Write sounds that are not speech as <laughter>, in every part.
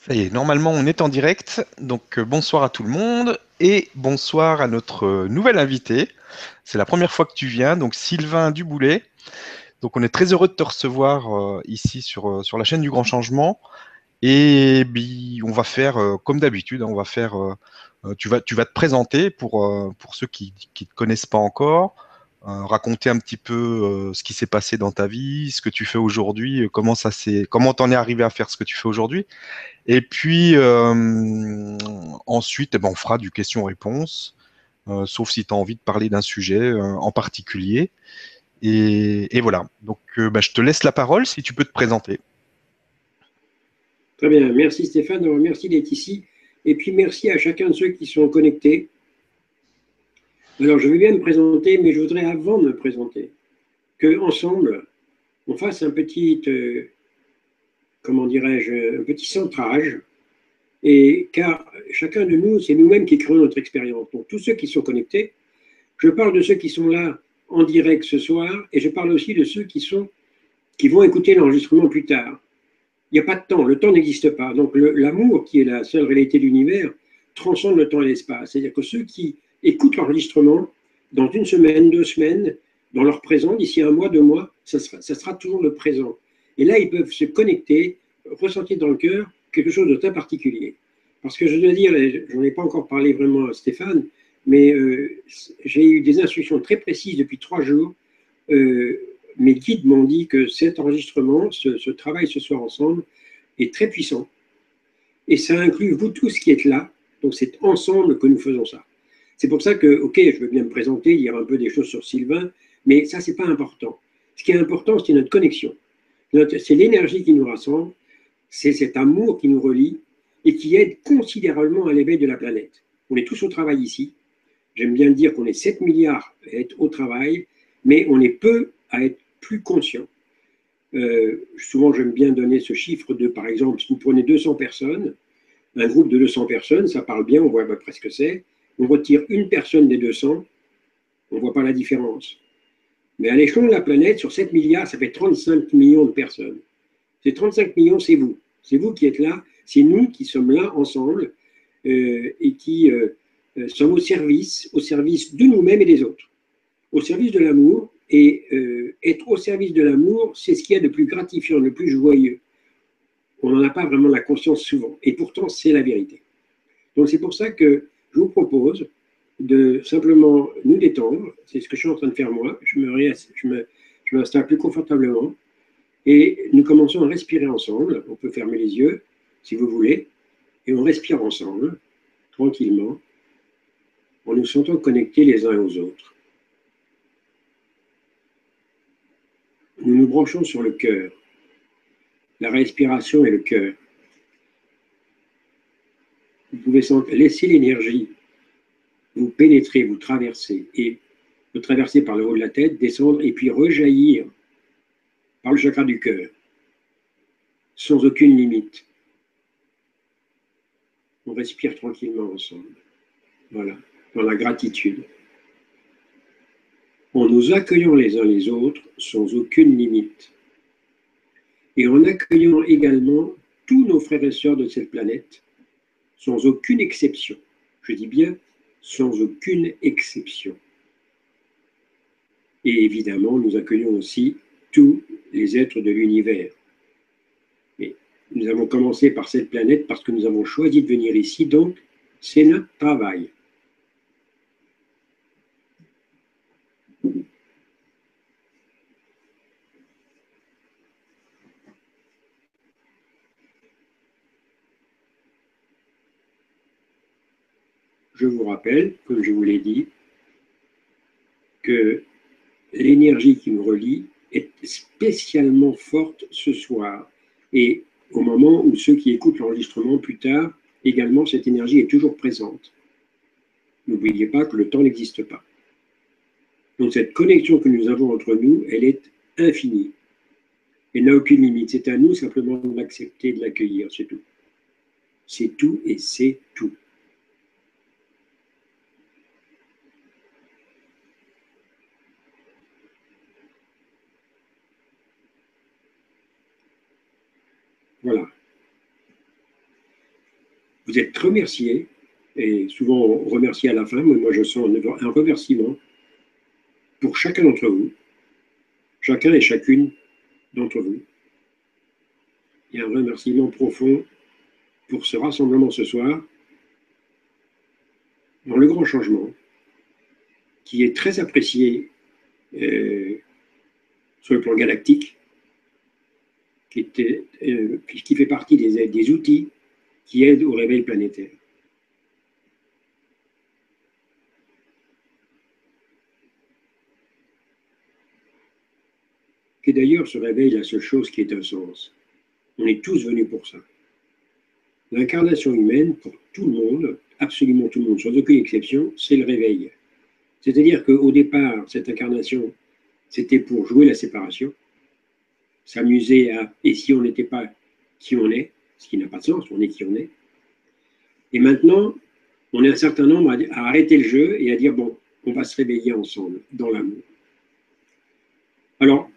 Ça y est, normalement on est en direct, donc euh, bonsoir à tout le monde et bonsoir à notre euh, nouvel invité. C'est la première fois que tu viens, donc Sylvain Duboulet. Donc on est très heureux de te recevoir euh, ici sur, la chaîne du Grand Changement. Et on va faire comme d'habitude, hein, on va faire, tu vas, te présenter pour, pour ceux qui ne te connaissent pas encore, raconter un petit peu euh, ce qui s'est passé dans ta vie, ce que tu fais aujourd'hui, euh, comment ça s'est, comment t'en es arrivé à faire ce que tu fais aujourd'hui. Et puis euh, ensuite, eh ben, on fera du question-réponse, euh, sauf si tu as envie de parler d'un sujet euh, en particulier. Et, voilà. Donc, euh, bah, je te laisse la parole si tu peux te présenter. Très bien, merci Stéphane, merci d'être ici. Et puis merci à chacun de ceux qui sont connectés. Alors je vais bien me présenter, mais je voudrais avant de me présenter, que ensemble on fasse un petit, euh, comment dirais-je, un petit centrage. Et car chacun de nous, c'est nous-mêmes qui créons notre expérience. Donc tous ceux qui sont connectés, je parle de ceux qui sont là en direct ce soir, et je parle aussi de ceux qui sont qui vont écouter l'enregistrement plus tard. Il n'y a pas de temps, le temps n'existe pas. Donc l'amour, qui est la seule réalité de l'univers, transcende le temps et l'espace. C'est-à-dire que ceux qui écoutent l'enregistrement, dans une semaine, deux semaines, dans leur présent, d'ici un mois, deux mois, ça sera, toujours le présent. Et là, ils peuvent se connecter, ressentir dans le cœur quelque chose de très particulier. Parce que je dois dire, et j'en ai pas encore parlé vraiment à Stéphane, mais euh, j'ai eu des instructions très précises depuis trois jours. Euh, mes guides m'ont dit que cet enregistrement, ce travail ce soir ensemble, est très puissant. Et ça inclut vous tous qui êtes là. Donc c'est ensemble que nous faisons ça. C'est pour ça que, ok, je veux bien me présenter, dire un peu des choses sur Sylvain, mais ça, c'est pas important. Ce qui est important, c'est notre connexion. C'est l'énergie qui nous rassemble, c'est cet amour qui nous relie et qui aide considérablement à l'éveil de la planète. On est tous au travail ici. J'aime bien dire qu'on est 7 milliards à être au travail, mais on est peu à être plus conscient. Euh, souvent, j'aime bien donner ce chiffre de, par exemple, si vous prenez 200 personnes, un groupe de 200 personnes, ça parle bien, on voit à peu près ce que c'est. On retire une personne des 200, on ne voit pas la différence. Mais à l'échelon de la planète, sur 7 milliards, ça fait 35 millions de personnes. Ces 35 millions, c'est vous. C'est vous qui êtes là, c'est nous qui sommes là ensemble euh, et qui euh, euh, sommes au service, au service de nous-mêmes et des autres. Au service de l'amour. Et être au service de l'amour, c'est ce qu'il y a de plus gratifiant, de plus joyeux. On n'en a pas vraiment la conscience souvent. Et pourtant, c'est la vérité. Donc c'est pour ça que je vous propose de simplement nous détendre. C'est ce que je suis en train de faire moi. Je m'installe plus confortablement. Et nous commençons à respirer ensemble. On peut fermer les yeux si vous voulez. Et on respire ensemble, tranquillement, en nous sentant connectés les uns aux autres. Nous nous branchons sur le cœur. La respiration et le cœur. Vous pouvez laisser l'énergie vous pénétrer, vous traverser et vous traverser par le haut de la tête, descendre et puis rejaillir par le chakra du cœur, sans aucune limite. On respire tranquillement ensemble. Voilà, dans la gratitude. En nous accueillant les uns les autres sans aucune limite. Et en accueillant également tous nos frères et sœurs de cette planète, sans aucune exception. Je dis bien sans aucune exception. Et évidemment, nous accueillons aussi tous les êtres de l'univers. Et nous avons commencé par cette planète parce que nous avons choisi de venir ici, donc c'est notre travail. Je vous rappelle, comme je vous l'ai dit, que l'énergie qui nous relie est spécialement forte ce soir. Et au moment où ceux qui écoutent l'enregistrement plus tard, également, cette énergie est toujours présente. N'oubliez pas que le temps n'existe pas. Donc cette connexion que nous avons entre nous, elle est infinie. Elle n'a aucune limite. C'est à nous simplement de l'accepter, de l'accueillir, c'est tout. C'est tout et c'est tout. Voilà. Vous êtes remerciés, et souvent remerciés à la fin, moi je sens un remerciement pour chacun d'entre vous, chacun et chacune d'entre vous. A un remerciement profond pour ce rassemblement ce soir, dans le grand changement, qui est très apprécié euh, sur le plan galactique, qui, euh, fait partie des outils qui aident au réveil planétaire. Et d'ailleurs ce réveil la seule chose qui ait un sens. On est tous venus pour ça. L'incarnation humaine, pour tout le monde, absolument tout le monde, sans aucune exception, c'est le réveil. C'est-à-dire qu'au départ, cette incarnation, c'était pour jouer la séparation, s'amuser à et si on n'était pas qui on est, ce qui n'a pas de sens, on est qui on est. Et maintenant, on est un certain nombre à, arrêter le jeu et à dire bon, on va se réveiller ensemble dans l'amour. Alors,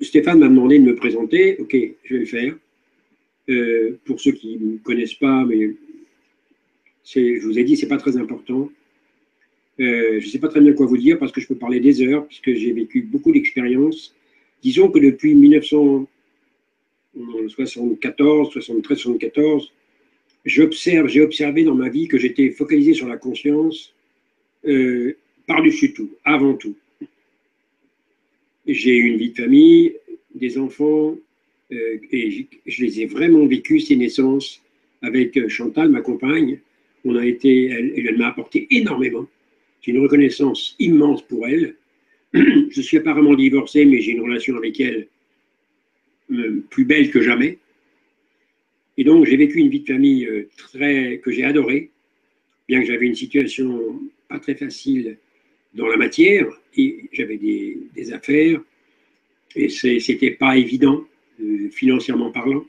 Stéphane m'a demandé de me présenter, ok, je vais le faire. Euh, pour ceux qui ne me connaissent pas, mais je vous ai dit, c'est pas très important. Euh, je ne sais pas très bien quoi vous dire parce que je peux parler des heures, puisque j'ai vécu beaucoup d'expériences. Disons que depuis 1974, 73, 74, j'observe, j'ai observé dans ma vie que j'étais focalisé sur la conscience euh, par-dessus tout, avant tout. J'ai eu une vie de famille, des enfants, euh, et je les ai vraiment vécus, ces naissances, avec euh, Chantal, ma compagne. On a été, elle, elle m'a apporté énormément. J'ai une reconnaissance immense pour elle. <clears throat> Je suis apparemment divorcé, mais j'ai une relation avec elle euh, plus belle que jamais. Et donc, j'ai vécu une vie de famille très, que j'ai adorée, bien que j'avais une situation pas très facile dans la matière, et j'avais des, des affaires, et c'était pas évident. Euh, financièrement parlant.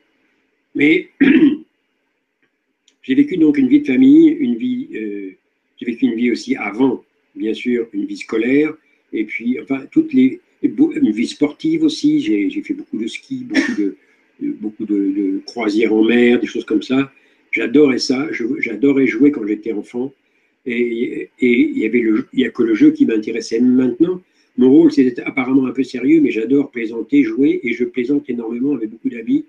Mais <clears throat> j'ai vécu donc une vie de famille, une vie, euh, j'ai vécu une vie aussi avant, bien sûr, une vie scolaire, et puis, enfin, toutes les, une vie sportive aussi. J'ai fait beaucoup de ski, beaucoup de, croisières en mer, des choses comme ça. J'adorais ça. J'adorais jouer quand j'étais enfant. Et, il y avait a que le jeu qui m'intéressait maintenant. Mon rôle, c'est apparemment un peu sérieux, mais j'adore plaisanter, jouer, et je plaisante énormément avec beaucoup d'amis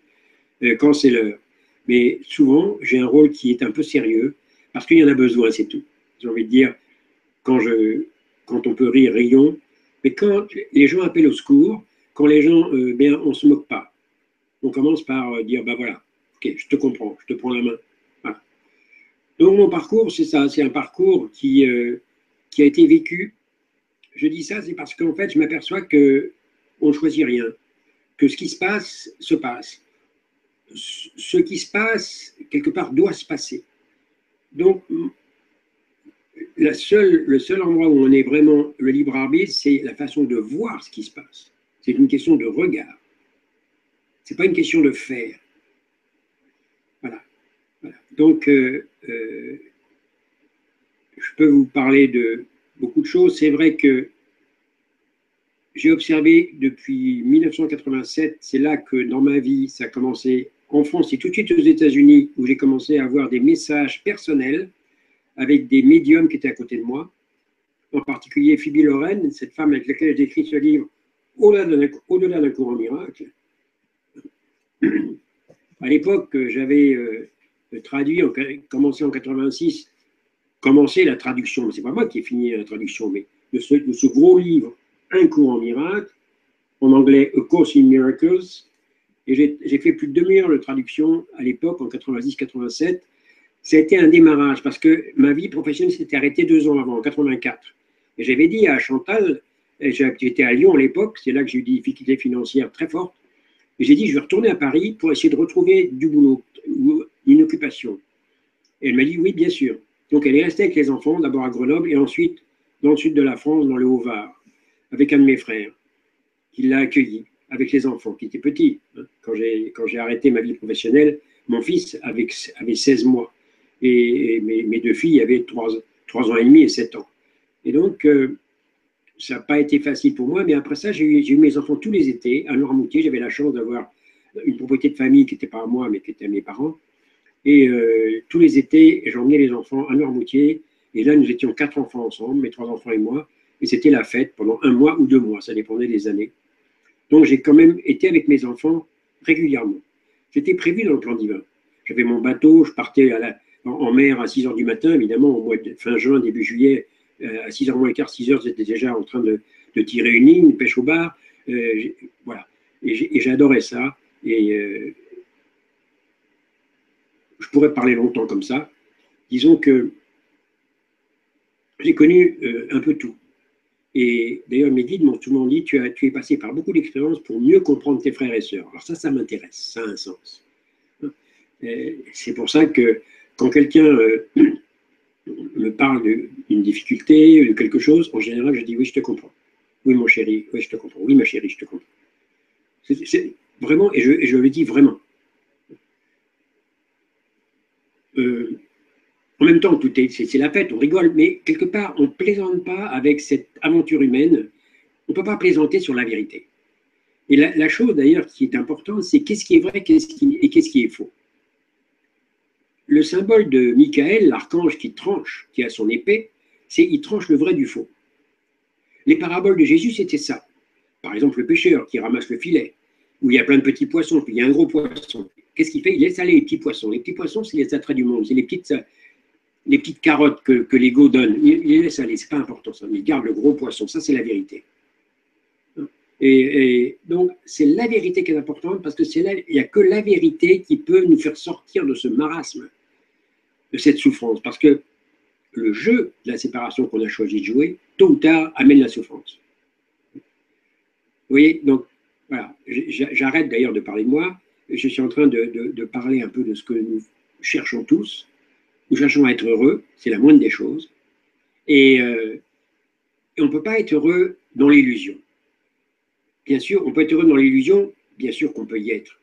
euh, quand c'est l'heure. Mais souvent, j'ai un rôle qui est un peu sérieux, parce qu'il y en a besoin, c'est tout. J'ai envie de dire, quand, quand on peut rire, rions, mais quand les gens appellent au secours, quand les gens, euh, bien, on ne se moque pas. On commence par euh, dire, ben voilà, ok, je te comprends, je te prends la main. Donc mon parcours, c'est ça, c'est un parcours qui, qui a été vécu je dis ça, c'est parce qu'en fait, je m'aperçois que on ne choisit rien, que ce qui se passe se passe. Ce qui se passe, quelque part, doit se passer. Donc, le seul endroit où on est vraiment le libre arbitre, c'est la façon de voir ce qui se passe. C'est une question de regard. Ce n'est pas une question de faire. Voilà. Donc, euh, euh, je peux vous parler de beaucoup de choses. C'est vrai que j'ai observé depuis 1987, c'est là que dans ma vie, ça a commencé en France et tout de suite aux États-Unis, où j'ai commencé à avoir des messages personnels avec des médiums qui étaient à côté de moi, en particulier Phoebe Lorraine, cette femme avec laquelle j'ai écrit ce livre, Au-delà d'un courant miracle. À l'époque, j'avais euh, traduit, commencé en 86, commencer la traduction. C'est pas moi qui ai fini la traduction, mais de ce, gros livre, Un cours en miracle, en anglais A Course in Miracles. Et j'ai fait plus de demi-heure de traduction à l'époque, en 90-87. Ça a été un démarrage parce que ma vie professionnelle s'était arrêtée deux ans avant, en 84. Et j'avais dit à Chantal, j'étais à Lyon à l'époque, c'est là que j'ai eu des difficultés financières très fortes. Et j'ai dit, je vais retourner à Paris pour essayer de retrouver du boulot, une occupation. Et elle m'a dit, oui, bien sûr. Donc elle est restée avec les enfants, d'abord à Grenoble et ensuite dans le sud de la France, dans le Haut-Var, avec un de mes frères, qui l'a accueilli avec les enfants, qui étaient petits. Hein. Quand j'ai arrêté ma vie professionnelle, mon fils avait, avait 16 mois et, mes, deux filles avaient 3, ans et demi et 7 ans. Et donc, euh, ça n'a pas été facile pour moi, mais après ça, j'ai eu, mes enfants tous les étés à Noirmoutier. J'avais la chance d'avoir une propriété de famille qui n'était pas à moi, mais qui était à mes parents. Et euh, tous les étés, j'emmenais les enfants à Noirmoutier. Et là, nous étions quatre enfants ensemble, mes trois enfants et moi. Et c'était la fête pendant un mois ou deux mois, ça dépendait des années. Donc j'ai quand même été avec mes enfants régulièrement. C'était prévu dans le plan divin. J'avais mon bateau, je partais en, mer à 6 heures du matin, évidemment, au mois fin juin, début juillet, euh, à 6 h moins quart, 6 heures, j'étais déjà en train de, tirer une ligne, pêche au bar. Euh, voilà. Et j'adorais ça. Et euh, je pourrais parler longtemps comme ça. Disons que j'ai connu un peu tout. Et d'ailleurs, mes guides m'ont souvent dit tu, tu es passé par beaucoup d'expériences pour mieux comprendre tes frères et sœurs. Alors, ça, ça m'intéresse, ça a un sens. C'est pour ça que quand quelqu'un euh, me parle d'une difficulté, de quelque chose, en général, je dis oui, je te comprends. Oui, mon chéri, oui, je te comprends. Oui, ma chérie, je te comprends. Vraiment, et je, le dis vraiment. Euh, en même temps, tout est, c'est la fête, on rigole, mais quelque part, on ne plaisante pas avec cette aventure humaine. On ne peut pas plaisanter sur la vérité. Et la, chose d'ailleurs qui est importante, c'est qu'est-ce qui est vrai et qu'est-ce qui est faux. Le symbole de Michael, l'archange qui tranche, qui a son épée, c'est il tranche le vrai du faux. Les paraboles de Jésus, c'était ça. Par exemple, le pêcheur qui ramasse le filet, où il y a plein de petits poissons, puis il y a un gros poisson. Qu'est-ce qu'il fait? Il laisse aller les petits poissons. Les petits poissons, c'est les attraits du monde, c'est les petites, les petites carottes que, l'ego donne. Il, les laisse aller, c'est pas important ça. Il garde le gros poisson, ça c'est la vérité. Et, donc, c'est la vérité qui est importante parce que il n'y a que la vérité qui peut nous faire sortir de ce marasme, de cette souffrance. Parce que le jeu de la séparation qu'on a choisi de jouer, tôt ou tard, amène la souffrance. Vous voyez, donc, voilà, j'arrête d'ailleurs de parler de moi. Je suis en train de, parler un peu de ce que nous cherchons tous. Nous cherchons à être heureux, c'est la moindre des choses. Et, euh, et on ne peut pas être heureux dans l'illusion. Bien sûr, on peut être heureux dans l'illusion, bien sûr qu'on peut y être.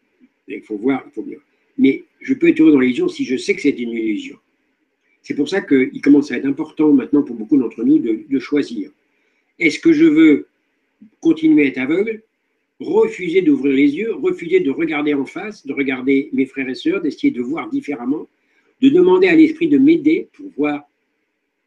Il faut voir, il faut bien. Mais je peux être heureux dans l'illusion si je sais que c'est une illusion. C'est pour ça qu'il commence à être important maintenant pour beaucoup d'entre nous de, choisir. Est-ce que je veux continuer à être aveugle, refuser d'ouvrir les yeux, refuser de regarder en face, de regarder mes frères et sœurs, d'essayer de voir différemment, de demander à l'esprit de m'aider pour voir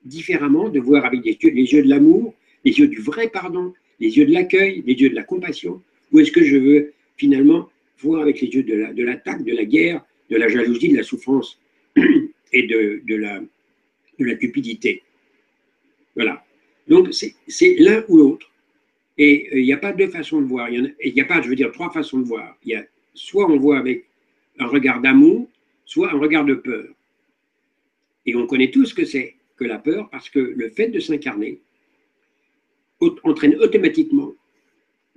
différemment, de voir avec les yeux de l'amour, les yeux du vrai pardon, les yeux de l'accueil, les yeux de la compassion, ou est-ce que je veux finalement voir avec les yeux de l'attaque, de, la guerre, de la jalousie, de la souffrance <clears throat> et de, de, la, de la cupidité Voilà. Donc c'est l'un ou l'autre. Et euh, il n'y a pas deux façons de voir. Il n'y a, pas, je veux dire, trois façons de voir. Il y a soit on voit avec un regard d'amour, soit un regard de peur. Et on connaît tous ce que c'est que la peur, parce que le fait de s'incarner, entraîne automatiquement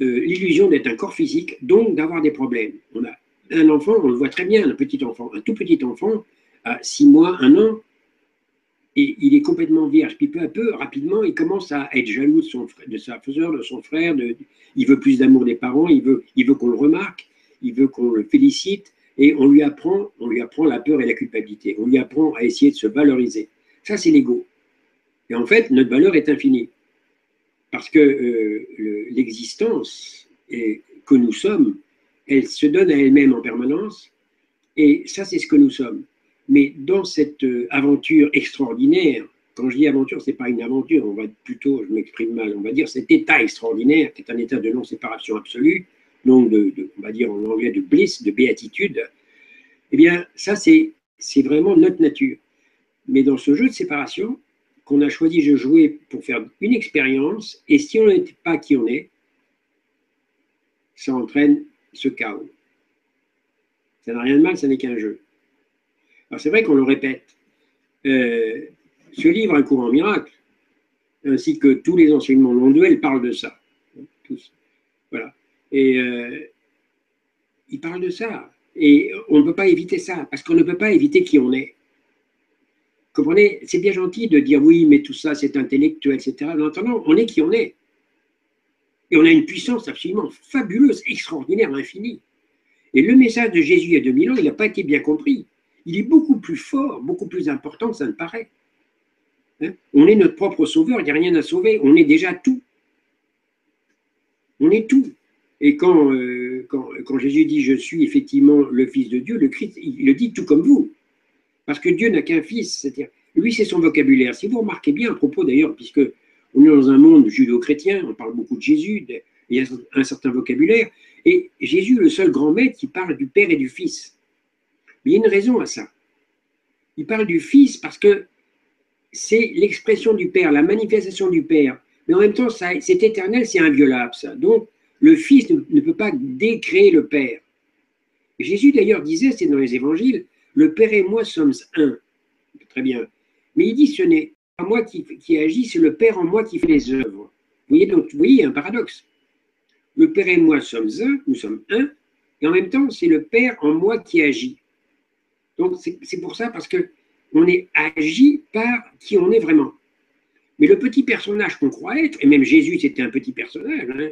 euh, l'illusion d'être un corps physique, donc d'avoir des problèmes. On a un enfant, on le voit très bien, un petit enfant, un tout petit enfant, à six mois, un an, et il est complètement vierge. Puis peu à peu, rapidement, il commence à être jaloux de, sa faiseur, de son frère. Il veut plus d'amour des parents, il veut, il veut qu'on le remarque, il veut qu'on le félicite, et on lui apprend, on lui apprend la peur et la culpabilité. On lui apprend à essayer de se valoriser. Ça, c'est l'ego. Et en fait, notre valeur est infinie. Parce que euh, l'existence que nous sommes, elle se donne à elle-même en permanence, et ça, c'est ce que nous sommes. Mais dans cette euh, aventure extraordinaire, quand je dis aventure, ce n'est pas une aventure, on va plutôt, je m'exprime mal, on va dire cet état extraordinaire, qui est un état de non-séparation absolue, donc de, on va dire en anglais de bliss, de béatitude, eh bien, ça, c'est vraiment notre nature. Mais dans ce jeu de séparation, qu'on a choisi de jouer pour faire une expérience, et si on n'était pas qui on est, ça entraîne ce chaos. Ça n'a rien de mal, ça n'est qu'un jeu. Alors c'est vrai qu'on le répète. Euh, ce livre, Un courant miracle, ainsi que tous les enseignements non duels parlent de ça. Voilà. Et euh, il parle de ça. Et on ne peut pas éviter ça, parce qu'on ne peut pas éviter qui on est comprenez, c'est bien gentil de dire oui, mais tout ça c'est intellectuel, etc. Non, non, on est qui on est. Et on a une puissance absolument fabuleuse, extraordinaire, infinie. Et le message de Jésus il y a 2000 ans, il n'a pas été bien compris. Il est beaucoup plus fort, beaucoup plus important que ça ne paraît. Hein? on est notre propre sauveur, il n'y a rien à sauver, on est déjà tout. On est tout. Et quand, euh, quand, Jésus dit Je suis effectivement le Fils de Dieu, le Christ, il le dit tout comme vous. Parce que Dieu n'a qu'un fils, c'est-à-dire, lui, c'est son vocabulaire. Si vous remarquez bien à propos d'ailleurs, puisque on est dans un monde judo-chrétien, on parle beaucoup de Jésus, il y a un certain vocabulaire, et Jésus le seul grand maître qui parle du Père et du Fils. Mais il y a une raison à ça. Il parle du Fils parce que c'est l'expression du Père, la manifestation du Père. Mais en même temps, c'est éternel, c'est inviolable, ça. Donc, le Fils ne, peut pas décréer le Père. Jésus, d'ailleurs, disait, c'est dans les évangiles, le Père et moi sommes un. Très bien. Mais il dit, ce n'est pas moi qui, agis, c'est le Père en moi qui fait les œuvres. Vous voyez, donc, vous voyez, il y a un paradoxe. Le Père et moi sommes un, nous sommes un, et en même temps, c'est le Père en moi qui agit. Donc, c'est pour ça, parce que on est agi par qui on est vraiment. Mais le petit personnage qu'on croit être, et même Jésus c'était un petit personnage, hein,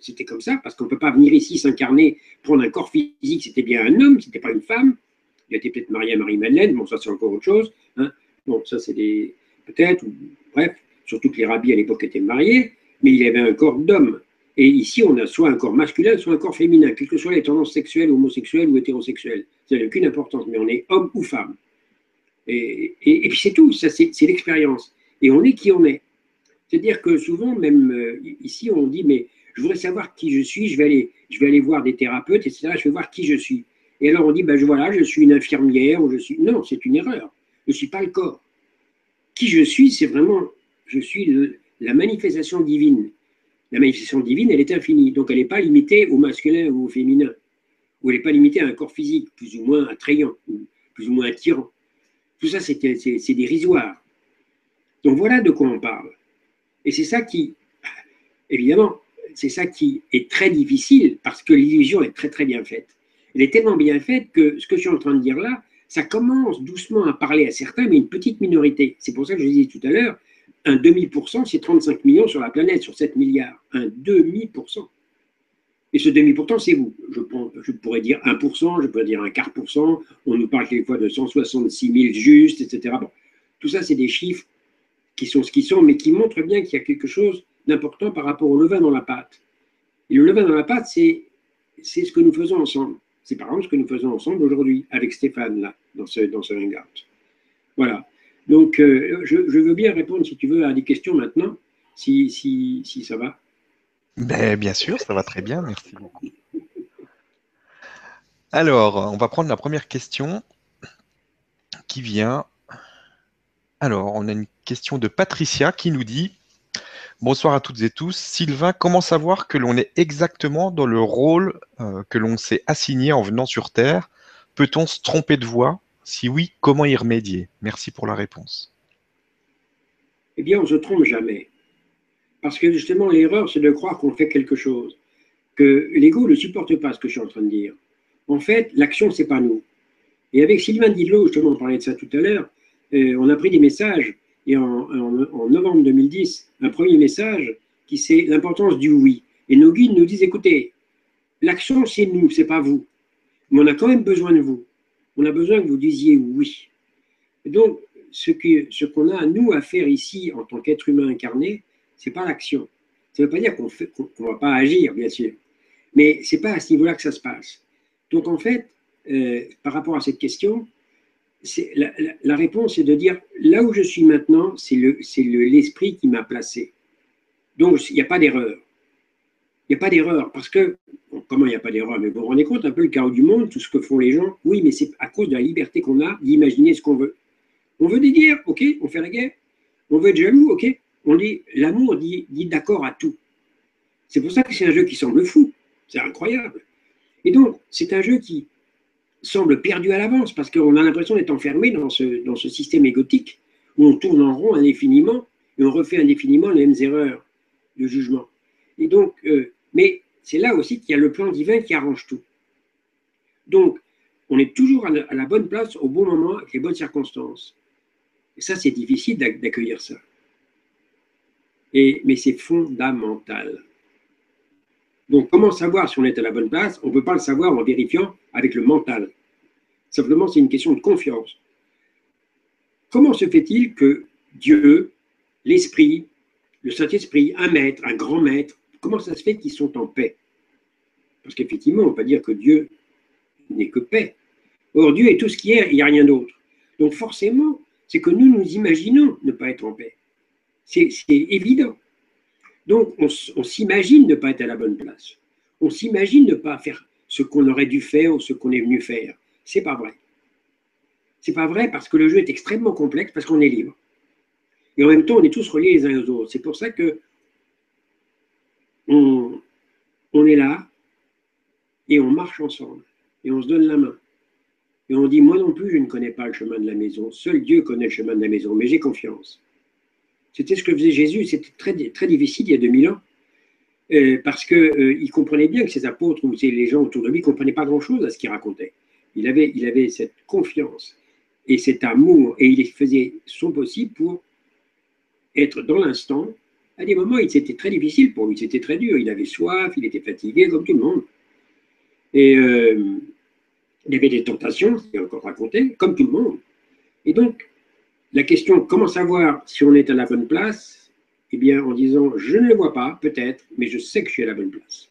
c'était comme ça, parce qu'on ne peut pas venir ici s'incarner, prendre un corps physique, c'était bien un homme, c'était pas une femme. Il était peut-être marié à Marie-Madeleine, bon ça c'est encore autre chose. Hein. Bon, ça c'est des. Peut-être, bref, surtout que les rabbis à l'époque étaient mariés, mais il avait un corps d'homme. Et ici, on a soit un corps masculin, soit un corps féminin, quelles que soient les tendances sexuelles, homosexuelles ou hétérosexuelles. Ça n'a aucune importance, mais on est homme ou femme. Et, puis c'est tout, ça c'est l'expérience. Et on est qui on est. C'est-à-dire que souvent, même euh, ici, on dit, mais je voudrais savoir qui je suis, je vais aller, je vais aller voir des thérapeutes, etc., je vais voir qui je suis. Et alors on dit, ben voilà, je suis une infirmière, ou je suis... Non, c'est une erreur. Je ne suis pas le corps. Qui je suis, c'est vraiment, je suis la manifestation divine. La manifestation divine, elle est infinie, donc elle n'est pas limitée au masculin ou au féminin, ou elle n'est pas limitée à un corps physique, plus ou moins attrayant, plus ou moins attirant. Tout ça, c'est dérisoire. Donc voilà de quoi on parle. Et c'est ça qui, évidemment, c'est ça qui est très difficile parce que l'illusion est très très bien faite. Elle est tellement bien faite que ce que je suis en train de dire là, ça commence doucement à parler à certains, mais une petite minorité. C'est pour ça que je disais tout à l'heure, un demi-pourcent, c'est 35 millions sur la planète, sur 7 milliards. Un demi-pourcent. Et ce demi-pourcent, c'est vous. Je, je, pourrais dire 1%, je pourrais dire un quart pour cent. On nous parle quelquefois de 166 000 justes, etc. Bon, tout ça, c'est des chiffres qui sont ce qu'ils sont, mais qui montrent bien qu'il y a quelque chose d'important par rapport au levain dans la pâte. Et le levain dans la pâte, c'est ce que nous faisons ensemble. C'est par exemple ce que nous faisons ensemble aujourd'hui avec Stéphane, là, dans ce, dans ce hangout. Voilà. Donc, euh, je, veux bien répondre, si tu veux, à des questions maintenant, si, si, si ça va. Ben, bien sûr, ça va très bien, merci beaucoup. Alors, on va prendre la première question qui vient. Alors, on a une question de Patricia qui nous dit Bonsoir à toutes et tous. Sylvain, comment savoir que l'on est exactement dans le rôle euh, que l'on s'est assigné en venant sur Terre? Peut-on se tromper de voix? Si oui, comment y remédier? Merci pour la réponse. Eh bien, on ne se trompe jamais. Parce que justement, l'erreur, c'est de croire qu'on fait quelque chose, que l'ego ne supporte pas ce que je suis en train de dire. En fait, l'action, c'est pas nous. Et avec Sylvain Didlot, justement, on parlait de ça tout à l'heure, euh, on a pris des messages, et en, novembre 2010, un premier message qui c'est l'importance du oui. Et nos guides nous disent, écoutez, l'action, c'est nous, c'est pas vous. Mais on a quand même besoin de vous. On a besoin que vous disiez oui. Donc, ce qu'on ce qu'on a, nous, à faire ici, en tant qu'être humain incarné, c'est pas l'action. Ça ne veut pas dire qu'on ne va pas agir, bien sûr. Mais ce n'est pas à ce niveau-là que ça se passe. Donc, en fait, euh, par rapport à cette question, la, réponse est de dire là où je suis maintenant, c'est l'esprit le, qui m'a placé. Donc, il n'y a pas d'erreur. Il n'y a pas d'erreur parce que, comment il n'y a pas d'erreur? Mais vous vous rendez compte un peu le chaos du monde, tout ce que font les gens? Oui, mais c'est à cause de la liberté qu'on a d'imaginer ce qu'on veut. On veut des guerres, ok, on fait la guerre. On veut être jaloux, ok, on dit, l'amour dit, d'accord à tout. C'est pour ça que c'est un jeu qui semble fou. C'est incroyable. Et donc, c'est un jeu qui semble perdu à l'avance parce qu'on a l'impression d'être enfermé dans ce, dans ce système égotique où on tourne en rond indéfiniment et on refait indéfiniment les mêmes erreurs de jugement. Et donc, euh, mais c'est là aussi qu'il y a le plan divin qui arrange tout. Donc, on est toujours à la bonne place au bon moment avec les bonnes circonstances. Et ça, c'est difficile d'accueillir ça mais c'est fondamental. Donc, comment savoir si on est à la bonne place? On ne peut pas le savoir en vérifiant avec le mental. Simplement, c'est une question de confiance. Comment se fait-il que Dieu, l'Esprit, le Saint-Esprit, un maître, un grand maître, comment ça se fait qu'ils sont en paix? Parce qu'effectivement, on peut dire que Dieu n'est que paix. Or, Dieu est tout ce qui est, il n'y a rien d'autre. Donc forcément, c'est que nous nous imaginons ne pas être en paix. C'est évident. Donc on, s'imagine ne pas être à la bonne place. On s'imagine ne pas faire ce qu'on aurait dû faire ou ce qu'on est venu faire. C'est pas vrai. C'est pas vrai parce que le jeu est extrêmement complexe, parce qu'on est libre. Et en même temps, on est tous reliés les uns aux autres. C'est pour ça que on, on est là et on marche ensemble et on se donne la main. Et on dit, moi non plus, je ne connais pas le chemin de la maison. Seul Dieu connaît le chemin de la maison, mais j'ai confiance. C'était ce que faisait Jésus. C'était très, très difficile il y a 2000 ans. Euh, parce qu'il euh, comprenait bien que ses apôtres ou les gens autour de lui ne comprenaient pas grand-chose à ce qu'il racontait. Il avait, il avait cette confiance et cet amour, et il faisait son possible pour être dans l'instant. À des moments, c'était très difficile pour lui, c'était très dur. Il avait soif, il était fatigué, comme tout le monde. Et euh, il avait des tentations, c'est encore raconté, comme tout le monde. Et donc, la question comment savoir si on est à la bonne place? Eh bien, en disant je ne le vois pas, peut-être, mais je sais que je suis à la bonne place.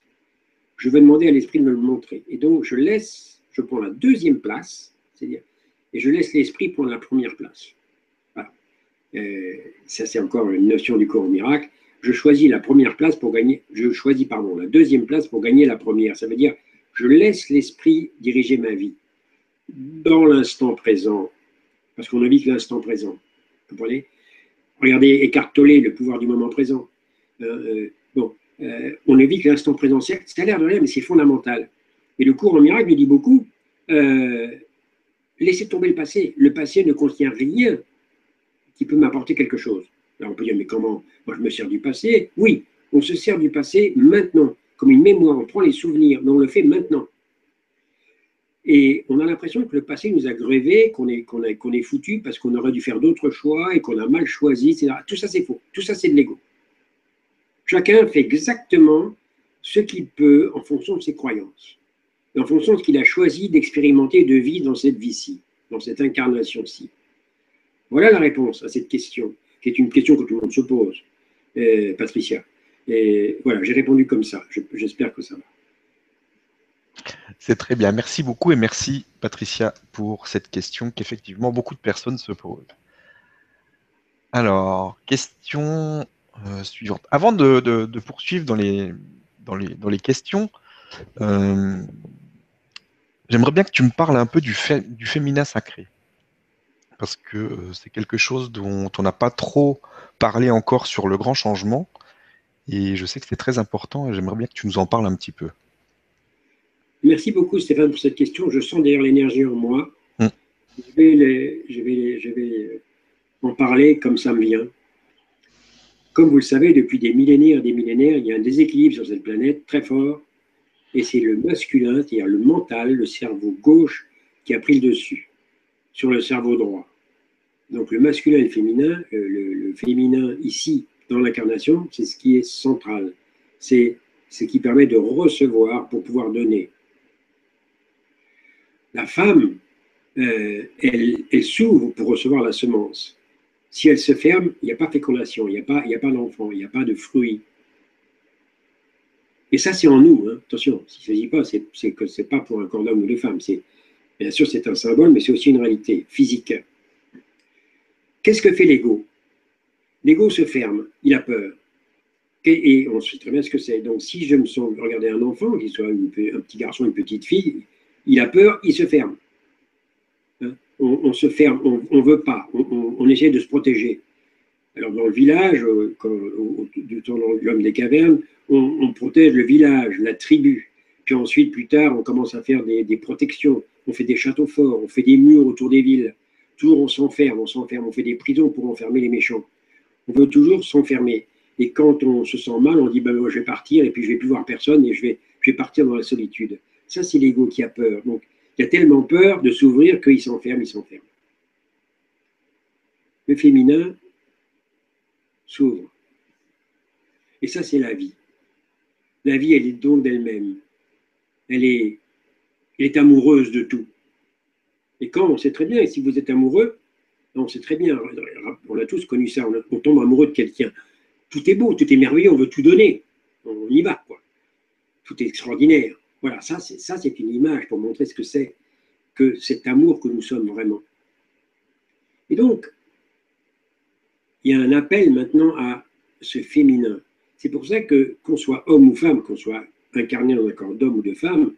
Je vais demander à l'esprit de me le montrer. Et donc, je laisse, je prends la deuxième place, c'est-à-dire, et je laisse l'esprit prendre la première place. Voilà. Euh, ça, c'est encore une notion du corps au miracle. Je choisis la première place pour gagner, je choisis, pardon, la deuxième place pour gagner la première. Ça veut dire, je laisse l'esprit diriger ma vie dans l'instant présent, parce qu'on ne vit que l'instant présent. Vous comprenez? Regardez Eckhart Tolle, le pouvoir du moment présent. Euh, euh, bon, euh, on ne vit que l'instant présent. Ça a l'air de rien, mais c'est fondamental. Et le cours en miracle dit beaucoup laissez tomber le passé. Le passé ne contient rien qui peut m'apporter quelque chose. Alors on peut dire, mais comment? Moi, je me sers du passé. Oui, on se sert du passé maintenant comme une mémoire, on prend les souvenirs, mais on le fait maintenant. Et on a l'impression que le passé nous a grévé, qu'on est, est foutu parce qu'on aurait dû faire d'autres choix et qu'on a mal choisi, etc. Tout ça, c'est faux. Tout ça, c'est de l'ego. Chacun fait exactement ce qu'il peut en fonction de ses croyances, et en fonction de ce qu'il a choisi d'expérimenter de vie dans cette vie-ci, dans cette incarnation-ci. Voilà la réponse à cette question, qui est une question que tout le monde se pose, euh, Patricia. Et voilà, j'ai répondu comme ça. J'espère que ça va. C'est très bien. Merci beaucoup et merci Patricia pour cette question qu'effectivement beaucoup de personnes se posent. Alors, question euh, suivante. Avant de, poursuivre dans les, questions, euh, j'aimerais bien que tu me parles un peu du, du féminin sacré. Parce que euh, c'est quelque chose dont on n'a pas trop parlé encore sur le grand changement. Et je sais que c'est très important et j'aimerais bien que tu nous en parles un petit peu. Merci beaucoup Stéphane pour cette question. Je sens d'ailleurs l'énergie en moi. Hmm. Je, vais je, vais je vais en parler comme ça me vient. Comme vous le savez, depuis des millénaires et des millénaires, il y a un déséquilibre sur cette planète très fort. Et c'est le masculin, c'est-à-dire le mental, le cerveau gauche, qui a pris le dessus sur le cerveau droit. Donc le masculin et le féminin, euh, le féminin ici dans l'incarnation, c'est ce qui est central. C'est ce qui permet de recevoir pour pouvoir donner. La femme, euh, elle, s'ouvre pour recevoir la semence. Si elle se ferme, il n'y a pas fécondation, il n'y a pas, il a pas d'enfant, il n'y a pas de fruit. Et ça, c'est en nous. Hein. Attention, s'il ne s'agit pas, c'est que ce n'est pas pour un corps d'homme ou de femme. Bien sûr, c'est un symbole, mais c'est aussi une réalité physique. Qu'est-ce que fait l'ego? L'ego se ferme, il a peur. Et, on sait très bien ce que c'est. Donc, si je me sens regarder un enfant, qu'il soit un petit garçon, une petite fille, il a peur, il se ferme. Hein? on, se ferme, on ne veut pas, on, essaie de se protéger. Alors, dans le village, euh, du temps de l'homme des cavernes, on, protège le village, la tribu. Puis ensuite, plus tard, on commence à faire des, des protections. On fait des châteaux forts, on fait des murs autour des villes. Toujours, on s'enferme, on s'enferme, on fait des prisons pour enfermer les méchants on veut toujours s'enfermer. Et quand on se sent mal, on dit ben, je vais partir et puis je vais plus voir personne et je vais, je vais partir dans la solitude. Ça, c'est l'ego qui a peur. Donc, il a tellement peur de s'ouvrir qu'il s'enferme, il s'enferme. Le féminin s'ouvre. Et ça, c'est la vie. La vie, elle est don d'elle-même. Elle est, elle est amoureuse de tout. Et quand on sait très bien, et si vous êtes amoureux, non, c'est très bien. On a tous connu ça. On, tombe amoureux de quelqu'un. Tout est beau, tout est merveilleux, on veut tout donner. On y va, quoi. Tout est extraordinaire. Voilà, ça, c'est une image pour montrer ce que c'est que cet amour que nous sommes vraiment. Et donc, il y a un appel maintenant à ce féminin. C'est pour ça que, qu'on soit homme ou femme, qu'on soit incarné dans un corps d'homme ou de femme,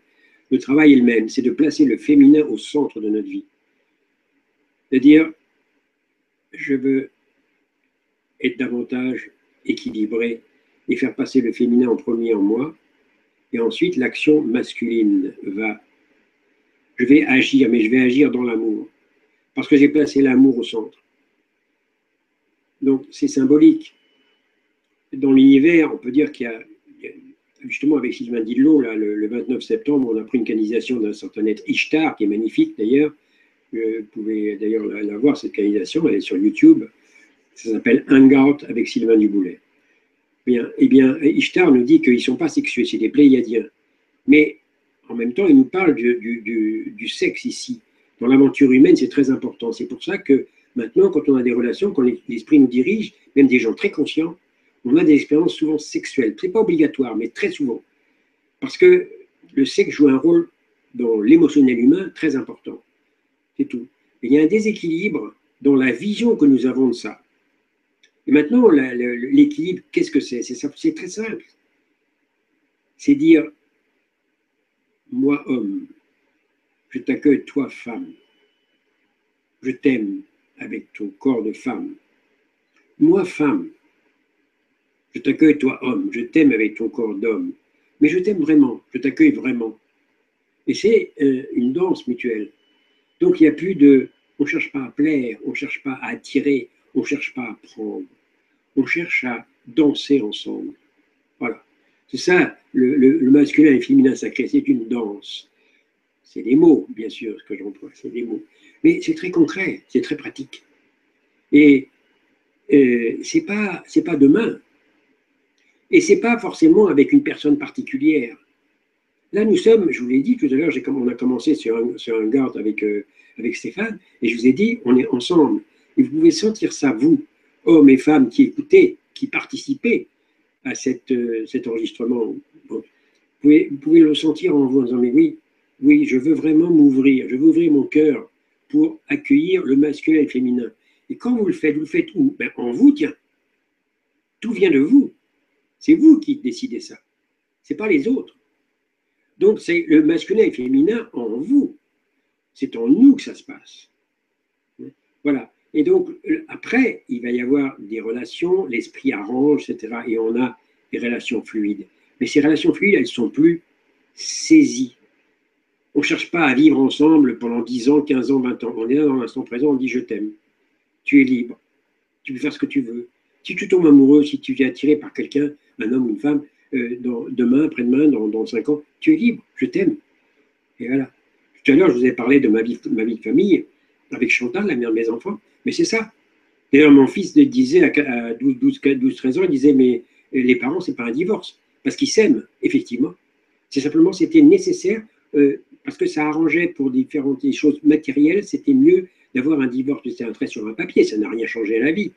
le travail est le même, c'est de placer le féminin au centre de notre vie. De dire, je veux être davantage équilibré et faire passer le féminin en premier en moi, et ensuite l'action masculine va. Je vais agir, mais je vais agir dans l'amour, parce que j'ai placé l'amour au centre. Donc c'est symbolique. Dans l'univers, on peut dire qu'il y a, justement avec Sylvain Dillon, là, le, 29 septembre, on a pris une canalisation d'un certain être Ishtar, qui est magnifique d'ailleurs. Vous pouvez d'ailleurs la, voir, cette canalisation, elle est sur YouTube. Ça s'appelle Hangout avec Sylvain Duboulet. Eh bien, Ishtar nous dit qu'ils ne sont pas sexués, c'est des pléiadiens. Mais en même temps, il nous parle du, du sexe ici. Dans l'aventure humaine, c'est très important. C'est pour ça que maintenant, quand on a des relations, quand l'esprit nous dirige, même des gens très conscients, on a des expériences souvent sexuelles. Ce n'est pas obligatoire, mais très souvent. Parce que le sexe joue un rôle dans l'émotionnel humain très important. C'est tout. il y a un déséquilibre dans la vision que nous avons de ça. Et maintenant, l'équilibre, qu'est-ce que c'est? C'est très simple. C'est dire, moi homme, je t'accueille toi femme, je t'aime avec ton corps de femme. Moi femme, je t'accueille toi homme, je t'aime avec ton corps d'homme, mais je t'aime vraiment, je t'accueille vraiment. Et c'est euh, une danse mutuelle. Donc il n'y a plus de, on ne cherche pas à plaire, on ne cherche pas à attirer, on cherche pas à prendre, on cherche à danser ensemble. Voilà. C'est ça, le, masculin et le féminin sacré, c'est une danse. C'est des mots, bien sûr, ce que j'emploie, c'est des mots. Mais c'est très concret, c'est très pratique. Et euh, c'est pas, c'est pas demain, et ce n'est pas forcément avec une personne particulière. Là, nous sommes, je vous l'ai dit tout à l'heure, on a commencé sur un, sur un garde avec, euh, avec Stéphane, et je vous ai dit, on est ensemble. Et vous pouvez sentir ça, vous, hommes et femmes qui écoutez, qui participez à euh, cet enregistrement. vous, pouvez, pouvez, le sentir en vous en disant, mais oui, oui, je veux vraiment m'ouvrir, je veux ouvrir mon cœur pour accueillir le masculin et le féminin. Et quand vous le faites, vous le faites où? Ben, En vous, tiens. Tout vient de vous. C'est vous qui décidez ça. Ce n'est pas les autres. Donc, c'est le masculin et le féminin en vous. C'est en nous que ça se passe. Voilà. Et donc, après, il va y avoir des relations, l'esprit arrange, etc. Et on a des relations fluides. Mais ces relations fluides, elles sont plus saisies. On ne cherche pas à vivre ensemble pendant 10 ans, 15 ans, 20 ans. On est là dans l'instant présent, on dit je t'aime. Tu es libre. Tu peux faire ce que tu veux. Si tu tombes amoureux, si tu es attiré par quelqu'un, un homme ou une femme, euh, demain, après-demain, dans, dans cinq ans, tu es libre, je t'aime. Et voilà. Tout à l'heure, je vous ai parlé de ma vie de famille avec Chantal, la mère de mes enfants, mais c'est ça. D'ailleurs, mon fils disait à 12, 12, 12, 13 ans, il disait, mais les parents, c'est pas un divorce, parce qu'ils s'aiment, effectivement. C'est simplement, c'était nécessaire, euh, parce que ça arrangeait pour différentes choses matérielles, c'était mieux d'avoir un divorce, c'était un trait sur un papier, ça n'a rien changé à la vie.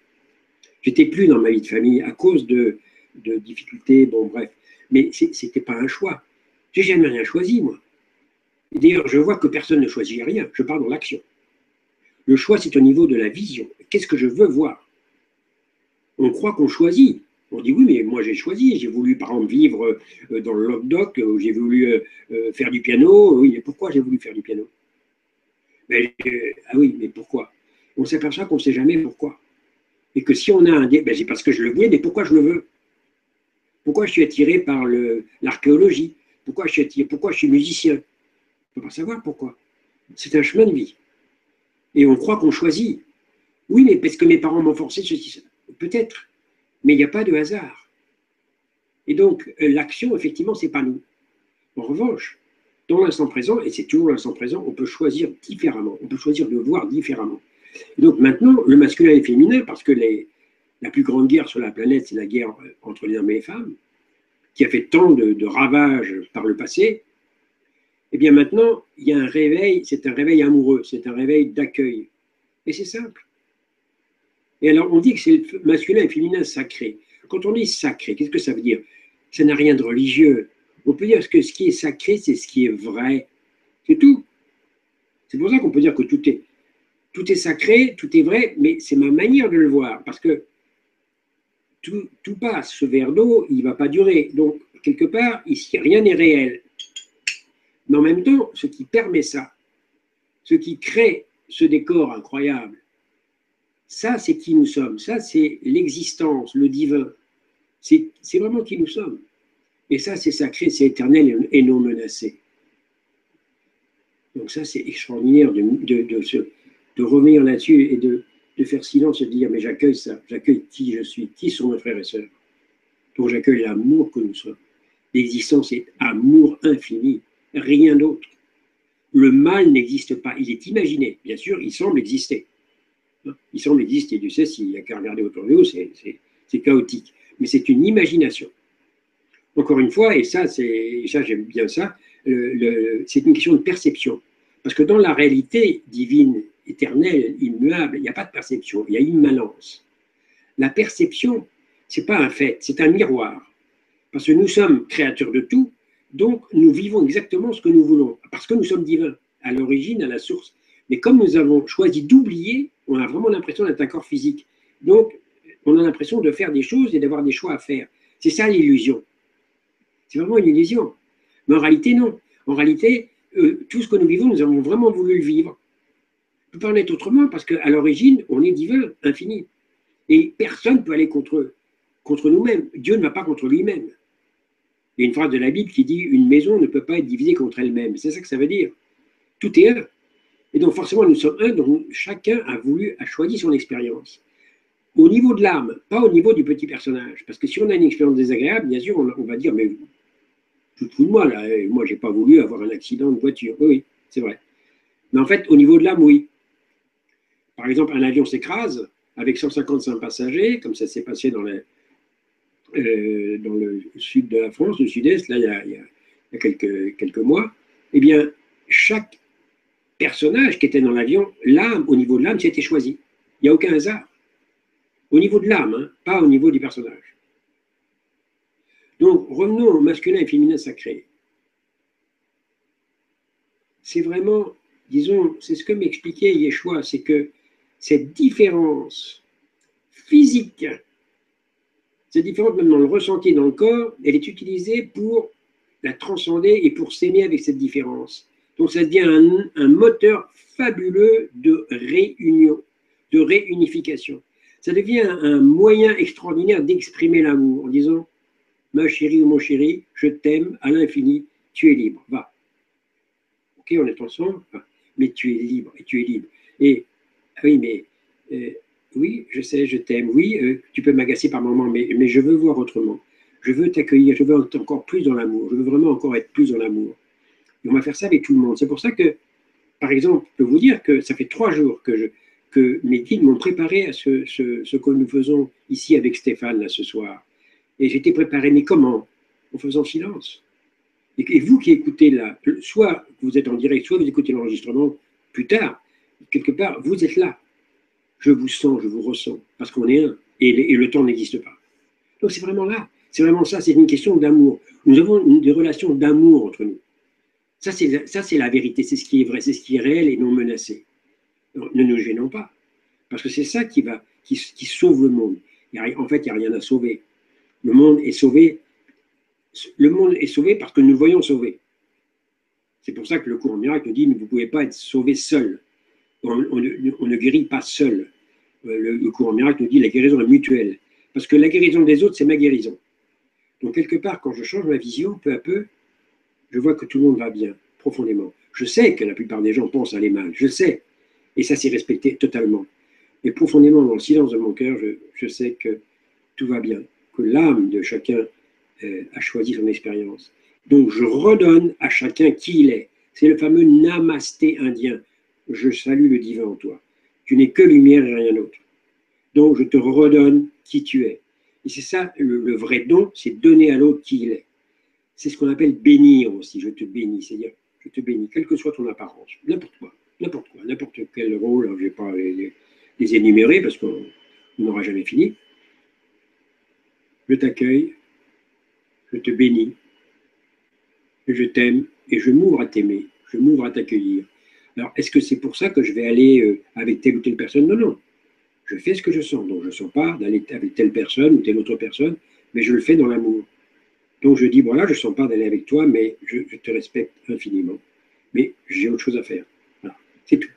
J'étais plus dans ma vie de famille à cause de, difficultés, bon bref. Mais ce n'était pas un choix. J'ai jamais rien choisi, moi. D'ailleurs, je vois que personne ne choisit rien. Je parle dans l'action. Le choix, c'est au niveau de la vision. Qu'est-ce que je veux voir? On croit qu'on choisit. On dit oui, mais moi j'ai choisi. J'ai voulu, par exemple, vivre euh, dans le lock-dock, j'ai voulu euh, euh, faire du piano. Oui, mais pourquoi j'ai voulu faire du piano? Ah oui, mais pourquoi? On s'aperçoit qu'on ne sait jamais pourquoi. Et que si on a un... Ben, c'est parce que je le veux, mais pourquoi je le veux? Pourquoi je suis attiré par l'archéologie? Pourquoi, je suis pourquoi je suis musicien? On ne peut pas savoir pourquoi. C'est un chemin de vie. Et on croit qu'on choisit. Oui, mais parce que mes parents m'ont forcé ceci, peut-être. Mais il n'y a pas de hasard. Et donc, euh, l'action, effectivement, ce n'est pas nous. En revanche, dans l'instant présent, et c'est toujours l'instant présent, on peut choisir différemment. On peut choisir de voir différemment. Donc maintenant, le masculin et le féminin, parce que la plus grande guerre sur la planète, c'est la guerre euh, entre les hommes et les femmes, qui a fait tant de, ravages par le passé. Eh bien maintenant, il y a un réveil, c'est un réveil amoureux, c'est un réveil d'accueil. Et c'est simple. Et alors on dit que c'est masculin et féminin sacré. Quand on dit sacré, qu'est-ce que ça veut dire? Ça n'a rien de religieux. On peut dire que ce qui est sacré, c'est ce qui est vrai. C'est tout. C'est pour ça qu'on peut dire que tout est tout est sacré, tout est vrai, mais c'est ma manière de le voir, parce que tout, tout passe. Ce verre d'eau, il ne va pas durer. Donc, quelque part, ici, rien n'est réel. Mais en même temps, ce qui permet ça, ce qui crée ce décor incroyable, ça, c'est qui nous sommes. Ça, c'est l'existence, le divin. C'est vraiment qui nous sommes. Et ça, c'est sacré, c'est éternel et non menacé. Donc ça, c'est extraordinaire de, de, de, revenir là-dessus et de, faire silence et de dire, mais j'accueille ça, j'accueille qui je suis, qui sont mes frères et sœurs? Donc j'accueille l'amour que nous sommes. L'existence est amour infini, rien d'autre. Le mal n'existe pas, il est imaginé. Bien sûr, il semble exister. Il semble exister. Tu sais, s'il n'y a qu'à regarder autour de nous, c'est chaotique. Mais c'est une imagination. Encore une fois, et ça, c'est ça j'aime bien ça, c'est une question de perception. Parce que dans la réalité divine, éternelle, immuable, il n'y a pas de perception, il y a immanence. La perception, c'est pas un fait, c'est un miroir. Parce que nous sommes créateurs de tout, donc nous vivons exactement ce que nous voulons, parce que nous sommes divins, à l'origine, à la source. Mais comme nous avons choisi d'oublier, on a vraiment l'impression d'être un corps physique. Donc, on a l'impression de faire des choses et d'avoir des choix à faire. C'est ça l'illusion. C'est vraiment une illusion. Mais en réalité, non. En réalité, euh, tout ce que nous vivons, nous avons vraiment voulu le vivre. On ne peut pas en être autrement parce qu'à l'origine, on est divin, infini. Et personne ne peut aller contre, contre nous-mêmes. Dieu ne va pas contre lui-même. Il y a une phrase de la Bible qui dit Une maison ne peut pas être divisée contre elle-même. C'est ça que ça veut dire. Tout est un. Et donc, forcément, nous sommes un, donc chacun a voulu, a choisi son expérience. Au niveau de l'âme, pas au niveau du petit personnage. Parce que si on a une expérience désagréable, bien sûr, on, va dire Mais tout de moi, là, moi, j'ai pas voulu avoir un accident de voiture. Oui, c'est vrai. Mais en fait, au niveau de l'âme, oui. Par exemple, un avion s'écrase avec 155 passagers, comme ça s'est passé dans les, euh, dans le sud de la France, le sud-est, là, il y a, quelques, mois, eh bien, chaque personnage qui était dans l'avion, l'âme, au niveau de l'âme, c'était choisi. Il n'y a aucun hasard. Au niveau de l'âme, hein, pas au niveau du personnage. Donc, revenons au masculin et féminin sacré. C'est vraiment, disons, c'est ce que m'expliquait Yeshua, c'est que cette différence physique cette différence, même dans le ressenti dans le corps, elle est utilisée pour la transcender et pour s'aimer avec cette différence. Donc ça devient un, moteur fabuleux de réunion, de réunification. Ça devient un, moyen extraordinaire d'exprimer l'amour en disant Ma chérie ou mon chéri, je t'aime à l'infini, tu es libre, va. Ok, on est ensemble, mais tu es libre et tu es libre. Et ah oui, mais euh, oui, je sais, je t'aime. Oui, euh, tu peux m'agacer par moments, mais, mais je veux voir autrement. Je veux t'accueillir, je veux encore plus dans l'amour. Je veux vraiment encore être plus dans l'amour. Et on va faire ça avec tout le monde. C'est pour ça que, par exemple, je peux vous dire que ça fait trois jours que, je, que mes guides m'ont préparé à ce, ce, que nous faisons ici avec Stéphane, là, ce soir. Et j'étais préparé, mais comment? En faisant silence. Et, et vous qui écoutez là, soit vous êtes en direct, soit vous écoutez l'enregistrement plus tard, quelque part, vous êtes là je vous sens, je vous ressens, parce qu'on est un, et, le temps n'existe pas. Donc c'est vraiment là, c'est vraiment ça, c'est une question d'amour. Nous avons des relations d'amour entre nous. Ça, c'est, la vérité, c'est ce qui est vrai, c'est ce qui est réel et non menacé. ne nous gênons pas, parce que c'est ça qui, va, qui, sauve le monde. en fait, il n'y a rien à sauver. Le monde est sauvé. Le monde est sauvé parce que nous voyons sauver. C'est pour ça que le cours miracle dit vous ne pouvez pas être sauvé seul. On, ne guérit pas seul. Euh, le, courant miracle nous dit la guérison est mutuelle. Parce que la guérison des autres, c'est ma guérison. Donc, quelque part, quand je change ma vision, peu à peu, je vois que tout le monde va bien, profondément. Je sais que la plupart des gens pensent aller mal, je sais. Et ça, c'est respecté totalement. Mais profondément, dans le silence de mon cœur, je, sais que tout va bien, que l'âme de chacun euh, a choisi son expérience. Donc, je redonne à chacun qui il est. C'est le fameux namasté indien. Je salue le divin en toi. Tu n'es que lumière et rien d'autre. Donc, je te redonne qui tu es. Et c'est ça, le, vrai don, c'est donner à l'autre qui il est. C'est ce qu'on appelle bénir aussi. Je te bénis, c'est-à-dire, je te bénis, quelle que soit ton apparence, n'importe quoi, n'importe quoi, n'importe quel rôle, je ne vais pas les, les, énumérer parce qu'on n'aura jamais fini. Je t'accueille, je te bénis, je t'aime et je m'ouvre à t'aimer, je m'ouvre à t'accueillir Alors, est-ce que c'est pour ça que je vais aller euh, avec telle ou telle personne? Non, non. Je fais ce que je sens. Donc, je ne sens pas d'aller avec telle personne ou telle autre personne, mais je le fais dans l'amour. Donc, je dis, voilà, je ne sens pas d'aller avec toi, mais je, te respecte infiniment. Mais j'ai autre chose à faire. Voilà. C'est tout.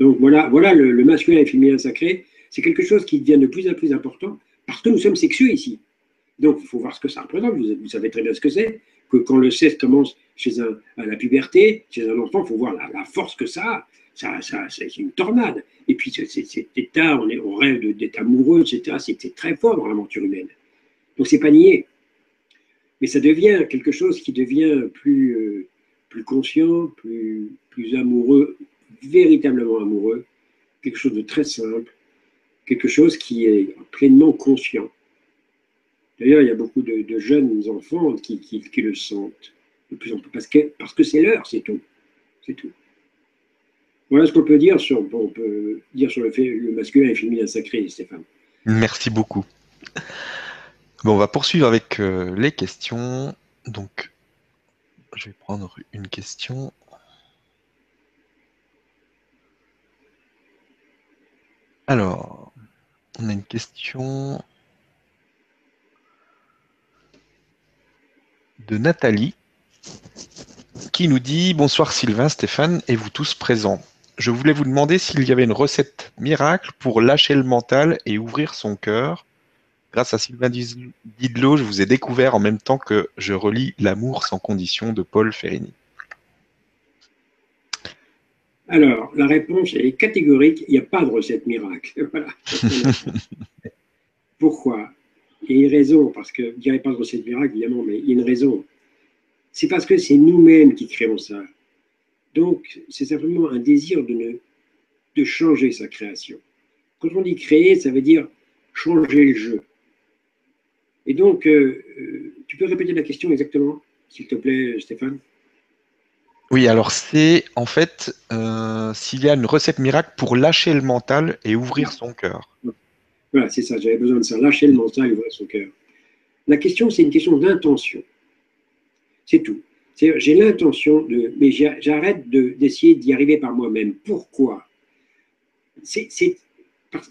Donc, voilà, voilà le, masculin et le féminin sacré. C'est quelque chose qui devient de plus en plus important parce que nous sommes sexueux ici. Donc, il faut voir ce que ça représente. Vous, savez très bien ce que c'est. Que quand le sexe commence chez un, à la puberté, chez un enfant, il faut voir la, force que ça a. Ça, ça c'est une tornade. Et puis, cet état, on, est, on rêve d'être amoureux, etc. C'est très fort dans l'aventure humaine. Donc, c'est pas nié. Mais ça devient quelque chose qui devient plus, euh, plus conscient, plus, plus amoureux, véritablement amoureux, quelque chose de très simple, quelque chose qui est pleinement conscient. D'ailleurs, il y a beaucoup de, jeunes enfants qui, le sentent de plus en plus, parce que parce que c'est l'heure, c'est tout. C'est tout. Voilà ce qu'on peut dire sur, on peut dire sur le, fait, le masculin et féminin sacré, Stéphane. Merci beaucoup. Bon, on va poursuivre avec euh, les questions. Donc, je vais prendre une question. Alors, on a une question de Nathalie qui nous dit Bonsoir Sylvain, Stéphane et vous tous présents. Je voulais vous demander s'il y avait une recette miracle pour lâcher le mental et ouvrir son cœur. Grâce à Sylvain Didlot, je vous ai découvert en même temps que je relis L'amour sans condition de Paul Ferrini. Alors, la réponse est catégorique, il n'y a pas de recette miracle. <laughs> <laughs> Pourquoi? Il y a une raison, parce que, je ne dirais pas de recette miracle, évidemment, mais il y a une raison. C'est parce que c'est nous-mêmes qui créons ça. Donc, c'est simplement un désir de, ne, de changer sa création. Quand on dit créer, ça veut dire changer le jeu. Et donc, euh, euh, tu peux répéter la question exactement, s'il te plaît, Stéphane? Oui, alors c'est en fait euh, s'il y a une recette miracle pour lâcher le mental et ouvrir son cœur. Voilà, c'est ça, j'avais besoin de ça, lâcher le mental et ouvrir son cœur. La question, c'est une question d'intention. C'est tout. J'ai l'intention de. Mais j'arrête d'essayer d'y arriver par moi-même. Pourquoi? Il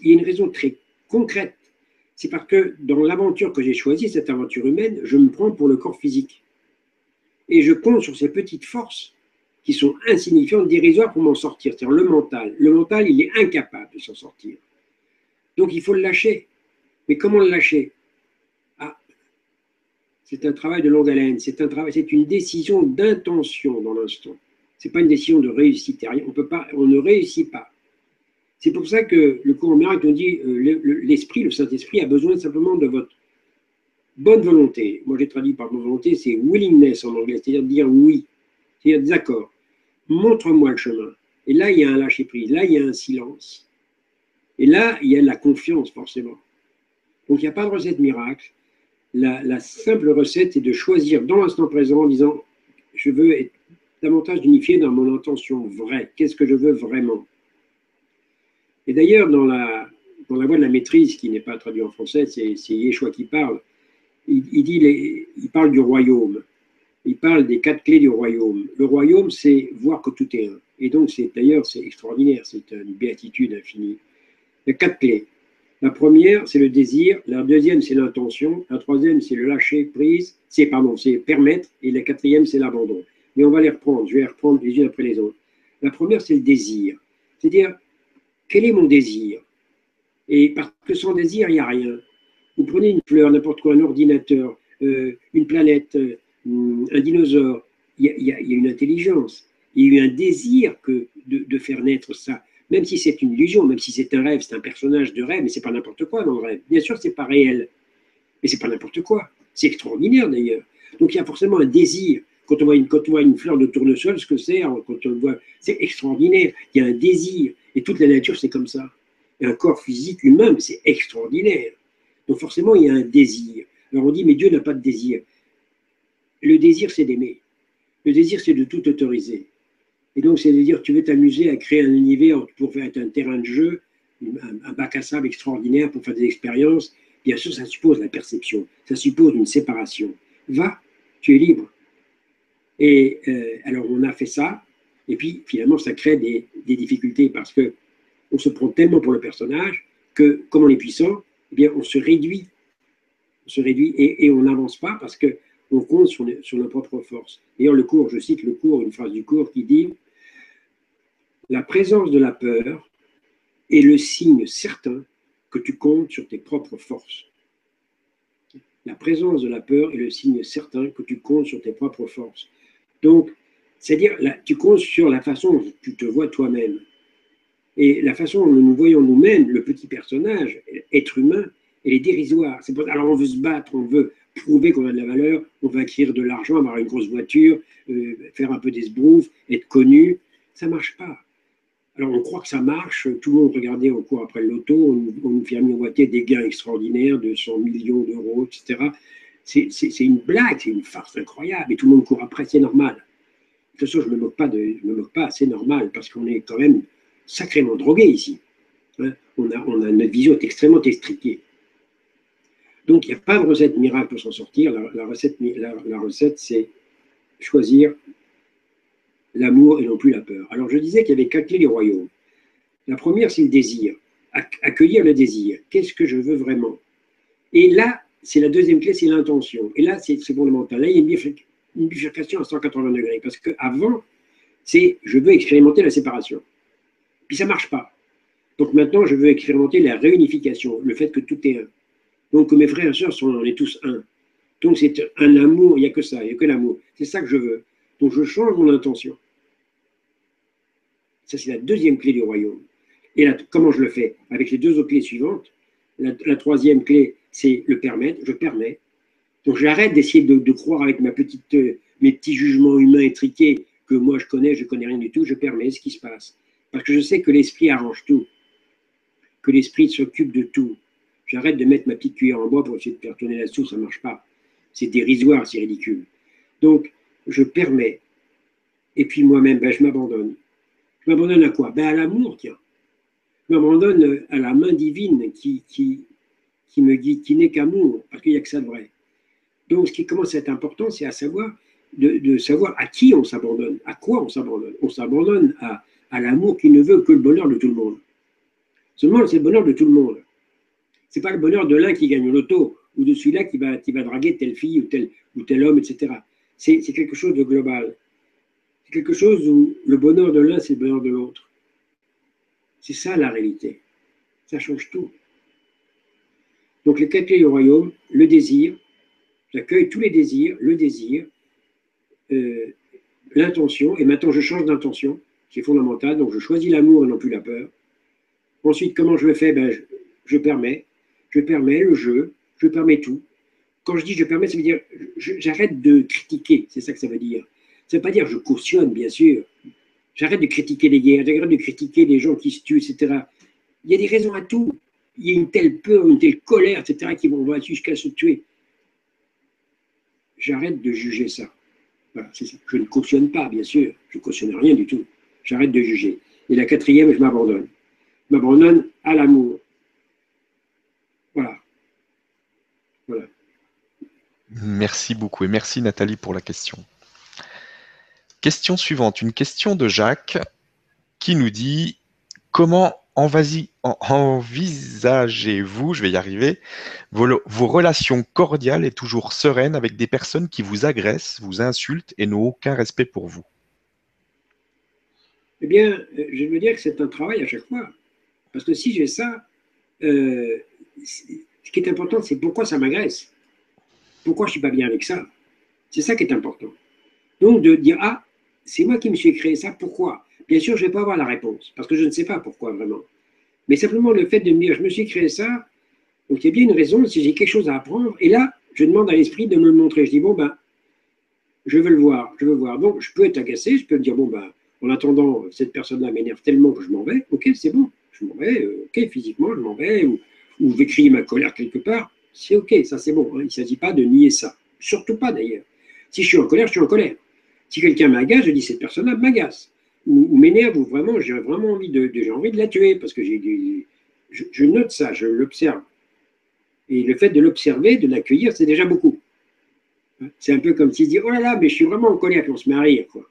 y a une raison très concrète. C'est parce que dans l'aventure que j'ai choisie, cette aventure humaine, je me prends pour le corps physique. Et je compte sur ces petites forces qui sont insignifiantes, dérisoires pour m'en sortir. C'est-à-dire le mental. Le mental, il est incapable de s'en sortir. Donc il faut le lâcher. Mais comment le lâcher? C'est un travail de longue haleine, c'est un travail, c'est une décision d'intention dans l'instant. Ce n'est pas une décision de réussite. On, peut pas, on ne réussit pas. C'est pour ça que le cours miracle nous dit euh, l'esprit, le Saint-Esprit a besoin simplement de votre bonne volonté. Moi, j'ai traduit par bonne volonté, c'est willingness en anglais, c'est-à-dire dire oui, c'est-à-dire d'accord. Montre-moi le chemin. Et là, il y a un lâcher-prise, là, il y a un silence. Et là, il y a la confiance, forcément. Donc, il n'y a pas de recette miracle. La, simple recette est de choisir dans l'instant présent en disant Je veux être davantage unifié dans mon intention vraie. Qu'est-ce que je veux vraiment? Et d'ailleurs, dans la, dans la voie de la maîtrise, qui n'est pas traduit en français, c'est Yeshua qui parle, il, il parle du royaume. Il parle des quatre clés du royaume. Le royaume, c'est voir que tout est un. Et donc, c'est d'ailleurs, c'est extraordinaire, c'est une béatitude infinie. Il y a quatre clés. La première, c'est le désir. La deuxième, c'est l'intention. La troisième, c'est le lâcher prise. C'est, pardon, c'est permettre. Et la quatrième, c'est l'abandon. Mais on va les reprendre. Je vais les reprendre les unes après les autres. La première, c'est le désir. C'est-à-dire, quel est mon désir? Et parce que sans désir, il n'y a rien. Vous prenez une fleur, n'importe quoi, un ordinateur, euh, une planète, euh, un dinosaure. Il y, a, une intelligence. Il y a eu un désir que de faire naître ça même si c'est une illusion, même si c'est un rêve, c'est un personnage de rêve, mais c'est pas n'importe quoi dans le rêve. Bien sûr, c'est pas réel, mais c'est pas n'importe quoi. C'est extraordinaire d'ailleurs. Donc il y a forcément un désir. Quand on voit une, une fleur de tournesol, ce que c'est, hein, quand on voit, c'est extraordinaire. Il y a un désir. Et toute la nature, c'est comme ça. Et un corps physique humain, c'est extraordinaire. Donc forcément, il y a un désir. Alors on dit, mais Dieu n'a pas de désir. Le désir, c'est d'aimer. Le désir, c'est de tout autoriser. Et donc, c'est-à-dire, tu veux t'amuser à créer un univers pour faire un terrain de jeu, un, bac à sable extraordinaire pour faire des expériences. Bien sûr, ça suppose la perception, ça suppose une séparation. Va, tu es libre. Et euh, alors, on a fait ça. Et puis, finalement, ça crée des, difficultés parce que on se prend tellement pour le personnage que, comme on est puissant, eh bien, on se réduit. On se réduit et, on n'avance pas parce qu'on compte sur, nos propres forces. D'ailleurs, le cours, je cite le cours, une phrase du cours qui dit La présence de la peur est le signe certain que tu comptes sur tes propres forces. La présence de la peur est le signe certain que tu comptes sur tes propres forces. Donc, c'est-à-dire, tu comptes sur la façon dont tu te vois toi-même. Et la façon dont nous voyons nous-mêmes, le petit personnage, être humain, elle est dérisoire. alors on veut se battre, on veut prouver qu'on a de la valeur, on veut acquérir de l'argent, avoir une grosse voiture, euh, faire un peu d'esbrouf, être connu. Ça ne marche pas. Alors on croit que ça marche, tout le monde regardait au cours après le loto, on, nous fait miroiter des gains extraordinaires de 100 millions d'euros, etc. C'est une blague, c'est une farce incroyable, et tout le monde court après, c'est normal. De toute façon, je ne me moque pas, c'est normal, parce qu'on est quand même sacrément drogué ici. Hein. on, a, on notre vision est extrêmement extriquée. Donc, il n'y a pas de recette miracle pour s'en sortir. La, recette, la recette c'est choisir l'amour et non plus la peur. Alors je disais qu'il y avait quatre clés du royaume. La première, c'est le désir, accueillir le désir. Qu'est-ce que je veux vraiment? Et là, c'est la deuxième clé, c'est l'intention. Et là, c'est fondamental. Là, il y a une bifurcation à 180 degrés. Parce qu'avant, c'est je veux expérimenter la séparation. Puis ça ne marche pas. Donc maintenant, je veux expérimenter la réunification, le fait que tout est un. Donc mes frères et sœurs sont, on est tous un. Donc c'est un amour, il n'y a que ça, il n'y a que l'amour. C'est ça que je veux. Donc je change mon intention. Ça, c'est la deuxième clé du royaume. Et là, comment je le fais? Avec les deux autres clés suivantes. La, troisième clé, c'est le permettre. Je permets. Donc j'arrête d'essayer de, croire avec euh, mes petits jugements humains étriqués que moi je connais, je connais rien du tout. Je permets ce qui se passe. Parce que je sais que l'esprit arrange tout. Que l'esprit s'occupe de tout. J'arrête de mettre ma petite cuillère en bois pour essayer de faire tourner la soupe, ça ne marche pas. C'est dérisoire, c'est ridicule. Donc, je permets. Et puis moi-même, ben, je m'abandonne. Je m'abandonne à quoi? Ben, À l'amour, tiens. Je m'abandonne à la main divine qui, qui, qui me guide, qui n'est qu'amour, parce qu'il n'y a que ça de vrai. Donc, ce qui commence à être important, c'est à savoir, de, savoir à qui on s'abandonne, à quoi on s'abandonne. On s'abandonne à, à l'amour qui ne veut que le bonheur de tout le monde. Seulement, c'est le bonheur de tout le monde. Ce n'est pas le bonheur de l'un qui gagne l'auto ou de celui-là qui va, qui va draguer telle fille ou tel, ou tel homme, etc c'est quelque chose de global. C'est quelque chose où le bonheur de l'un, c'est le bonheur de l'autre. C'est ça la réalité. Ça change tout. Donc les quatre clés du royaume, le désir, j'accueille tous les désirs, le désir, euh, l'intention, et maintenant je change d'intention, qui est fondamental, donc je choisis l'amour et non plus la peur. Ensuite, comment je le fais? Ben, je permets, je permets le jeu, je permets tout quand je dis je permets, ça veut dire j'arrête de critiquer, c'est ça que ça veut dire. Ça ne veut pas dire je cautionne, bien sûr. J'arrête de critiquer les guerres, j'arrête de critiquer les gens qui se tuent, etc. Il y a des raisons à tout. Il y a une telle peur, une telle colère, etc., qui vont jusqu'à se tuer. J'arrête de juger ça. Ça. Je ne cautionne pas, bien sûr. Je ne cautionne rien du tout. J'arrête de juger. Et la quatrième, je m'abandonne. Je m'abandonne à l'amour. Voilà. Voilà. Merci beaucoup et merci Nathalie pour la question. Question suivante, une question de Jacques qui nous dit comment envisagez-vous, je vais y arriver, vos, relations cordiales et toujours sereines avec des personnes qui vous agressent, vous insultent et n'ont aucun respect pour vous? Eh bien, je veux dire que c'est un travail à chaque fois. Parce que si j'ai ça, euh, ce qui est important, c'est pourquoi ça m'agresse. Pourquoi je ne suis pas bien avec ça C'est ça qui est important. Donc de dire, ah, c'est moi qui me suis créé ça, pourquoi? Bien sûr, je ne vais pas avoir la réponse, parce que je ne sais pas pourquoi vraiment. Mais simplement le fait de me dire, je me suis créé ça, donc il y a bien une raison, si j'ai quelque chose à apprendre, et là, je demande à l'esprit de me le montrer. Je dis, bon, ben, je veux le voir, je veux voir. Donc, je peux être agacé, je peux me dire, bon, ben, en attendant, cette personne-là m'énerve tellement que je m'en vais, ok, c'est bon, je m'en vais, euh, ok, physiquement, je m'en vais, ou, ou je ma colère quelque part c'est OK, ça c'est bon. Hein. Il ne s'agit pas de nier ça. Surtout pas d'ailleurs. Si je suis en colère, je suis en colère. Si quelqu'un m'agace, je dis cette personne-là m'agace. Ou, m'énerve, ou vraiment, j'ai vraiment envie de, j'ai envie de la tuer, parce que j'ai je, note ça, je l'observe. Et le fait de l'observer, de l'accueillir, c'est déjà beaucoup. C'est un peu comme s'il se dit, oh là là, mais je suis vraiment en colère, puis on se met à rire, quoi.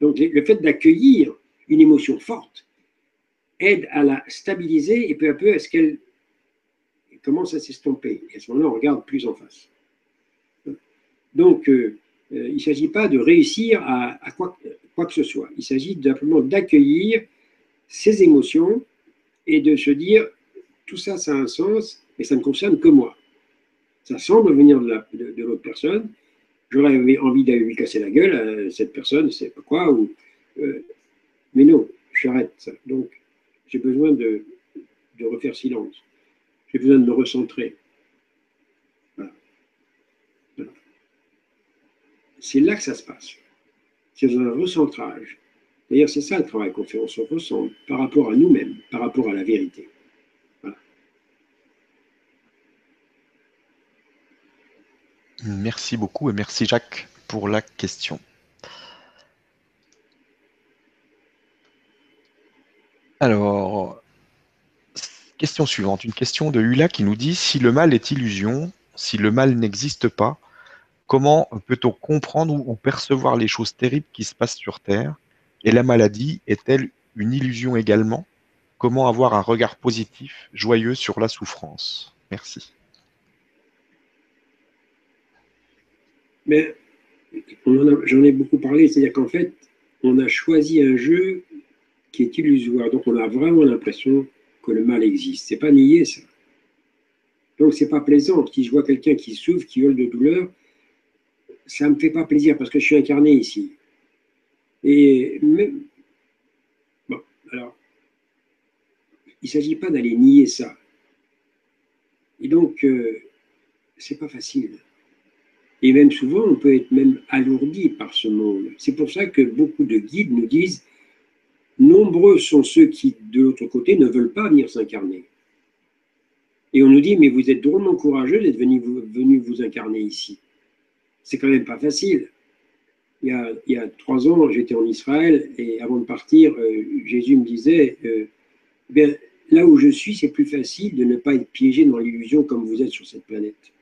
Donc le fait d'accueillir une émotion forte aide à la stabiliser et peu à peu à ce qu'elle commence à s'estomper. Et à ce moment-là, on regarde plus en face. Donc, euh, euh, il ne s'agit pas de réussir à, quoi, que ce soit. Il s'agit simplement d'accueillir ces émotions et de se dire, tout ça, ça a un sens, mais ça ne concerne que moi. Ça semble venir de, l'autre personne. J'aurais envie d'aller lui casser la gueule cette personne, c'est pas quoi, euh, mais non, j'arrête ça. Donc, j'ai besoin de refaire silence. J'ai besoin de me recentrer. C'est là que ça se passe. C'est dans un recentrage. D'ailleurs, c'est ça le travail qu'on fait. On se recentre par rapport à nous-mêmes, par rapport à la vérité. Merci beaucoup et merci Jacques pour la question. Alors, question suivante, une question de Hula qui nous dit si le mal est illusion, si le mal n'existe pas, comment peut-on comprendre ou percevoir les choses terribles qui se passent sur Terre? Et la maladie est-elle une illusion également? Comment avoir un regard positif, joyeux sur la souffrance? Merci. Mais j'en ai beaucoup parlé, c'est-à-dire qu'en fait, on a choisi un jeu qui est illusoire. Donc on a vraiment l'impression que le mal existe. C'est pas nier ça. Donc c'est pas plaisant. Si je vois quelqu'un qui souffre, qui hurle de douleur, ça me fait pas plaisir parce que je suis incarné ici. Et même, bon, alors, il s'agit pas d'aller nier ça. Et donc, euh, c'est pas facile. Et même souvent, on peut être même alourdi par ce monde. C'est pour ça que beaucoup de guides nous disent Nombreux sont ceux qui, de l'autre côté, ne veulent pas venir s'incarner. Et on nous dit, mais vous êtes drôlement courageux d'être venu, vous incarner ici. C'est quand même pas facile. Il y a, il y a trois ans, j'étais en Israël et avant de partir, euh, Jésus me disait, euh, bien, là où je suis, c'est plus facile de ne pas être piégé dans l'illusion comme vous êtes sur cette planète.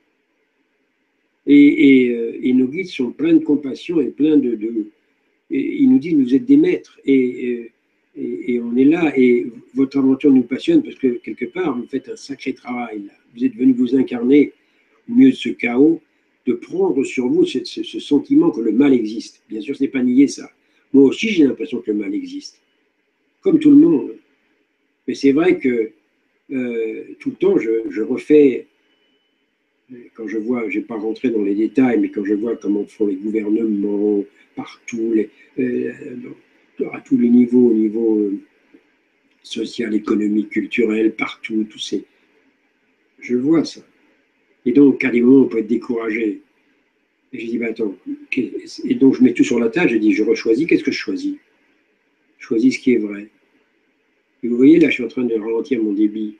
Et, euh, nos guides sont pleins de compassion et pleins de... ils nous disent, vous êtes des maîtres. Et, et, on est là, et votre aventure nous passionne parce que quelque part, vous faites un sacré travail. Vous êtes venu vous incarner au milieu de ce chaos, de prendre sur vous ce, sentiment que le mal existe. Bien sûr, ce n'est pas nier ça. Moi aussi, j'ai l'impression que le mal existe, comme tout le monde. Mais c'est vrai que euh, tout le temps, je, refais, quand je vois, je n'ai pas rentré dans les détails, mais quand je vois comment font les gouvernements partout, les, euh, à tous les niveaux, au niveau euh, social, économique, culturel, partout, tous ces. Je vois ça. Et donc, à des moments, on peut être découragé. Et je dis, bah attends, et donc je mets tout sur la table, je dis, je rechoisis, qu'est-ce que je choisis? Je choisis ce qui est vrai. Et vous voyez, là, je suis en train de ralentir mon débit.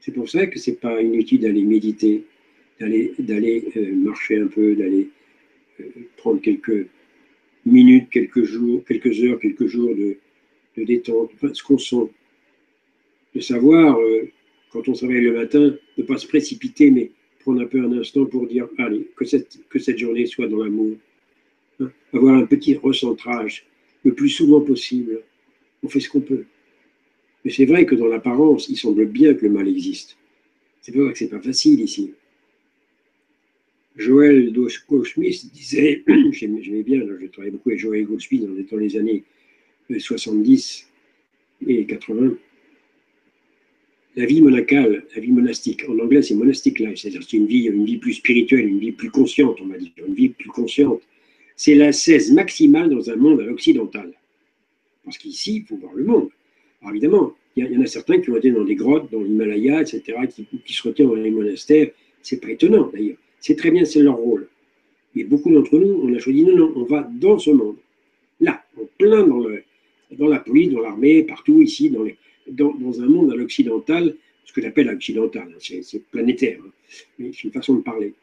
C'est pour ça que ce n'est pas inutile d'aller méditer, d'aller d'aller euh, marcher un peu, d'aller euh, prendre quelques minutes, quelques jours, quelques heures, quelques jours de, détente, ce qu'on sent. De savoir, euh, quand on s'éveille le matin, ne pas se précipiter, mais prendre un peu un instant pour dire, allez, que cette, que cette journée soit dans l'amour. Hein, avoir un petit recentrage le plus souvent possible. On fait ce qu'on peut. Mais c'est vrai que dans l'apparence, il semble bien que le mal existe. C'est vrai que c'est pas facile ici. Joël Goldsmith disait, <clears throat> j'aimais bien, je travaillais beaucoup avec Joël Goldsmith dans les années 70 et 80, la vie monacale, la vie monastique, en anglais c'est monastic life, c'est-à-dire c'est une vie, une vie plus spirituelle, une vie plus consciente, on va dire, une vie plus consciente. C'est la cesse maximale dans un monde occidental. Parce qu'ici, il faut voir le monde. Alors évidemment, il y, en a certains qui ont été dans des grottes, dans l'Himalaya, etc., qui, qui se retiennent dans les monastères. C'est pas étonnant d'ailleurs. C'est très bien, c'est leur rôle. Mais beaucoup d'entre nous, on a choisi, non, non, on va dans ce monde. Là, en plein dans, le, dans la police, dans l'armée, partout ici, dans, les, dans, un monde à l'occidental, ce que j'appelle l'occidental, hein, c'est planétaire, hein, c'est une façon de parler.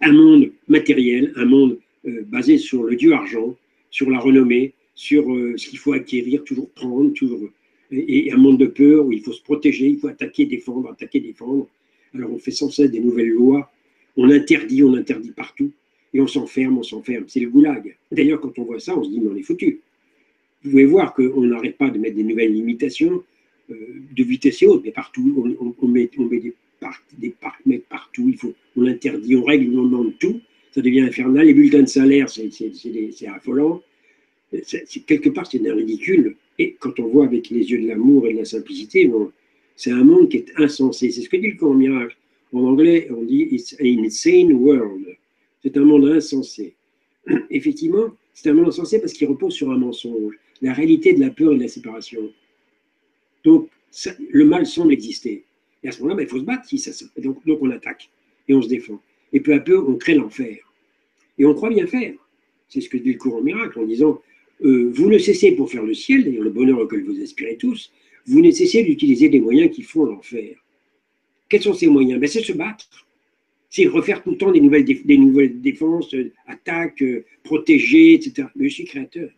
Un monde matériel, un monde euh, basé sur le dieu argent, sur la renommée, sur euh, ce qu'il faut acquérir, toujours prendre, toujours. Et, un monde de peur où il faut se protéger, il faut attaquer, défendre, attaquer, défendre. Alors on fait sans cesse des nouvelles lois on interdit, on interdit partout, et on s'enferme, on s'enferme. C'est le goulag. D'ailleurs, quand on voit ça, on se dit, mais on est foutu. vous pouvez voir qu'on n'arrête pas de mettre des nouvelles limitations euh, de vitesse et autres, mais partout, on, met, des, des partout, il faut, on interdit, on règle, on demande tout, ça devient infernal. Les bulletins de salaire, c'est affolant. quelque part, c'est ridicule. Et quand on voit avec les yeux de l'amour et de la simplicité, c'est un monde qui est insensé. C'est ce que dit le courant miracle. En anglais, on dit It's an insane world. C'est un monde insensé. <clears throat> Effectivement, c'est un monde insensé parce qu'il repose sur un mensonge, la réalité de la peur et de la séparation. Donc, le mal semble exister. Et à ce moment-là, ben, il faut se battre. Si ça, donc, donc, on attaque et on se défend. Et peu à peu, on crée l'enfer. Et on croit bien faire. C'est ce que dit le courant miracle en disant euh, Vous ne cessez pour faire le ciel, d'ailleurs le bonheur auquel vous aspirez tous, vous ne cessez d'utiliser des moyens qui font l'enfer. Quels sont ces moyens? Ben, C'est se battre. C'est refaire tout le temps des nouvelles, défenses, euh, attaques, euh, protéger, etc. Mais je suis créateur.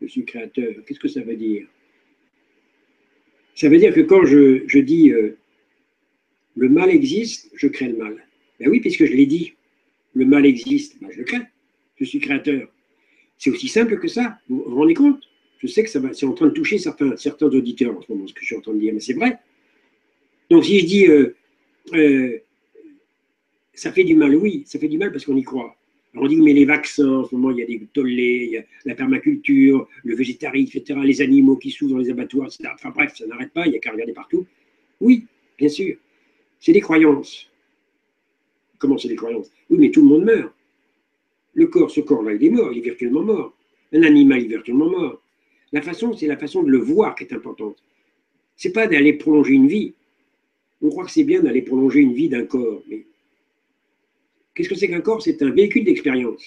Je suis créateur. Qu'est-ce que ça veut dire? Ça veut dire que quand je, dis le mal existe, je crée le mal. Ben oui, puisque je l'ai dit, le mal existe, ben je le crée. Je suis créateur. C'est aussi simple que ça. Vous vous rendez compte? Je sais que c'est en train de toucher certains, certains auditeurs en ce moment, ce que je suis en train de dire, mais c'est vrai. Donc si je dis euh, euh, ça fait du mal, oui, ça fait du mal parce qu'on y croit. On dit mais les vaccins, en ce moment il y a des tollés, il la permaculture, le végétarisme, etc., les animaux qui souffrent dans les abattoirs, etc. Enfin bref, ça n'arrête pas, il n'y a qu'à regarder partout. Oui, bien sûr. C'est des croyances. Comment c'est des croyances? Oui, mais tout le monde meurt. Le corps, ce corps-là, il est mort, il est virtuellement mort. Un animal est virtuellement mort. La façon, c'est la façon de le voir qui est importante. C'est pas d'aller prolonger une vie. On croit que c'est bien d'aller prolonger une vie d'un corps, mais qu'est-ce que c'est qu'un corps? C'est un véhicule d'expérience.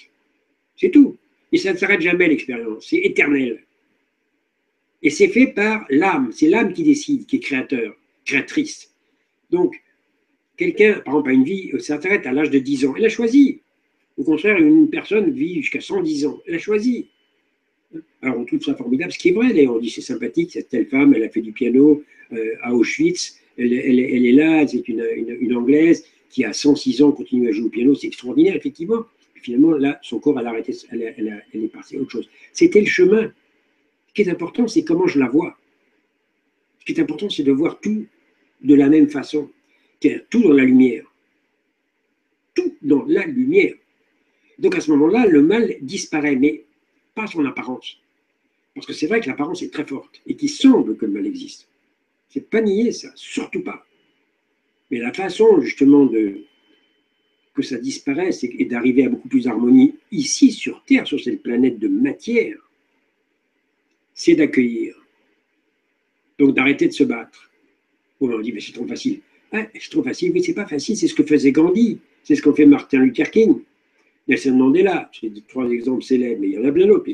C'est tout. Et ça ne s'arrête jamais l'expérience. C'est éternel. Et c'est fait par l'âme. C'est l'âme qui décide, qui est créateur, créatrice. Donc, quelqu'un, par exemple, a une vie, euh, s'arrête à l'âge de 10 ans. Elle a choisi. Au contraire, une personne vit jusqu'à 110 ans. Elle a choisi. Alors on trouve ça formidable, ce qui est vrai, on dit c'est sympathique, cette telle femme, elle a fait du piano euh, à Auschwitz, elle, est là, c'est une, Anglaise qui a 106 ans continue à jouer au piano, c'est extraordinaire, effectivement. finalement, là, son corps, elle a arrêté, elle, est passée à autre chose. C'était le chemin. Ce qui est important, c'est comment je la vois. Ce qui est important, c'est de voir tout de la même façon tout dans la lumière. Tout dans la lumière. Donc à ce moment-là, le mal disparaît, mais pas son apparence. Parce que c'est vrai que l'apparence est très forte et qu'il semble que le mal existe. C'est pas nier ça, surtout pas. Mais la façon justement de que ça disparaisse et d'arriver à beaucoup plus d'harmonie ici sur Terre, sur cette planète de matière, c'est d'accueillir. Donc d'arrêter de se battre. on dit, mais c'est trop facile. C'est trop facile. Oui, c'est pas facile. C'est ce que faisait Gandhi. C'est ce qu'ont fait Martin Luther King. Nelson Mandela. C'est trois exemples célèbres, mais il y en a bien d'autres.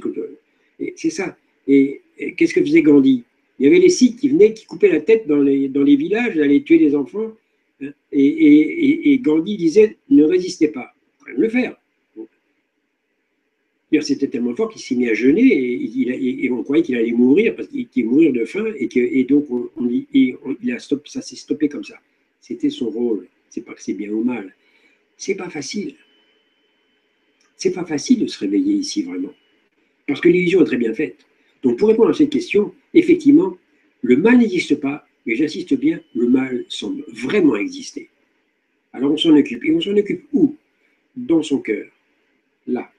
C'est ça. Et, qu'est-ce que faisait Gandhi? Il y avait les Sikhs qui venaient, qui coupaient la tête dans les, dans les villages, allaient tuer des enfants. Et, Gandhi disait ne résistez pas. Il faut le faire. C'était tellement fort qu'il s'est mis à jeûner et, on croyait qu'il allait mourir parce qu'il allait mourir de faim et, donc on, il a ça s'est stoppé comme ça. C'était son rôle. C'est pas que c'est bien ou mal. C'est pas facile. C'est pas facile de se réveiller ici vraiment. Parce que l'illusion est très bien faite. Donc pour répondre à cette question, effectivement, le mal n'existe pas, mais j'insiste bien, le mal semble vraiment exister. Alors on s'en occupe. Et on s'en occupe où? Dans son cœur. Là.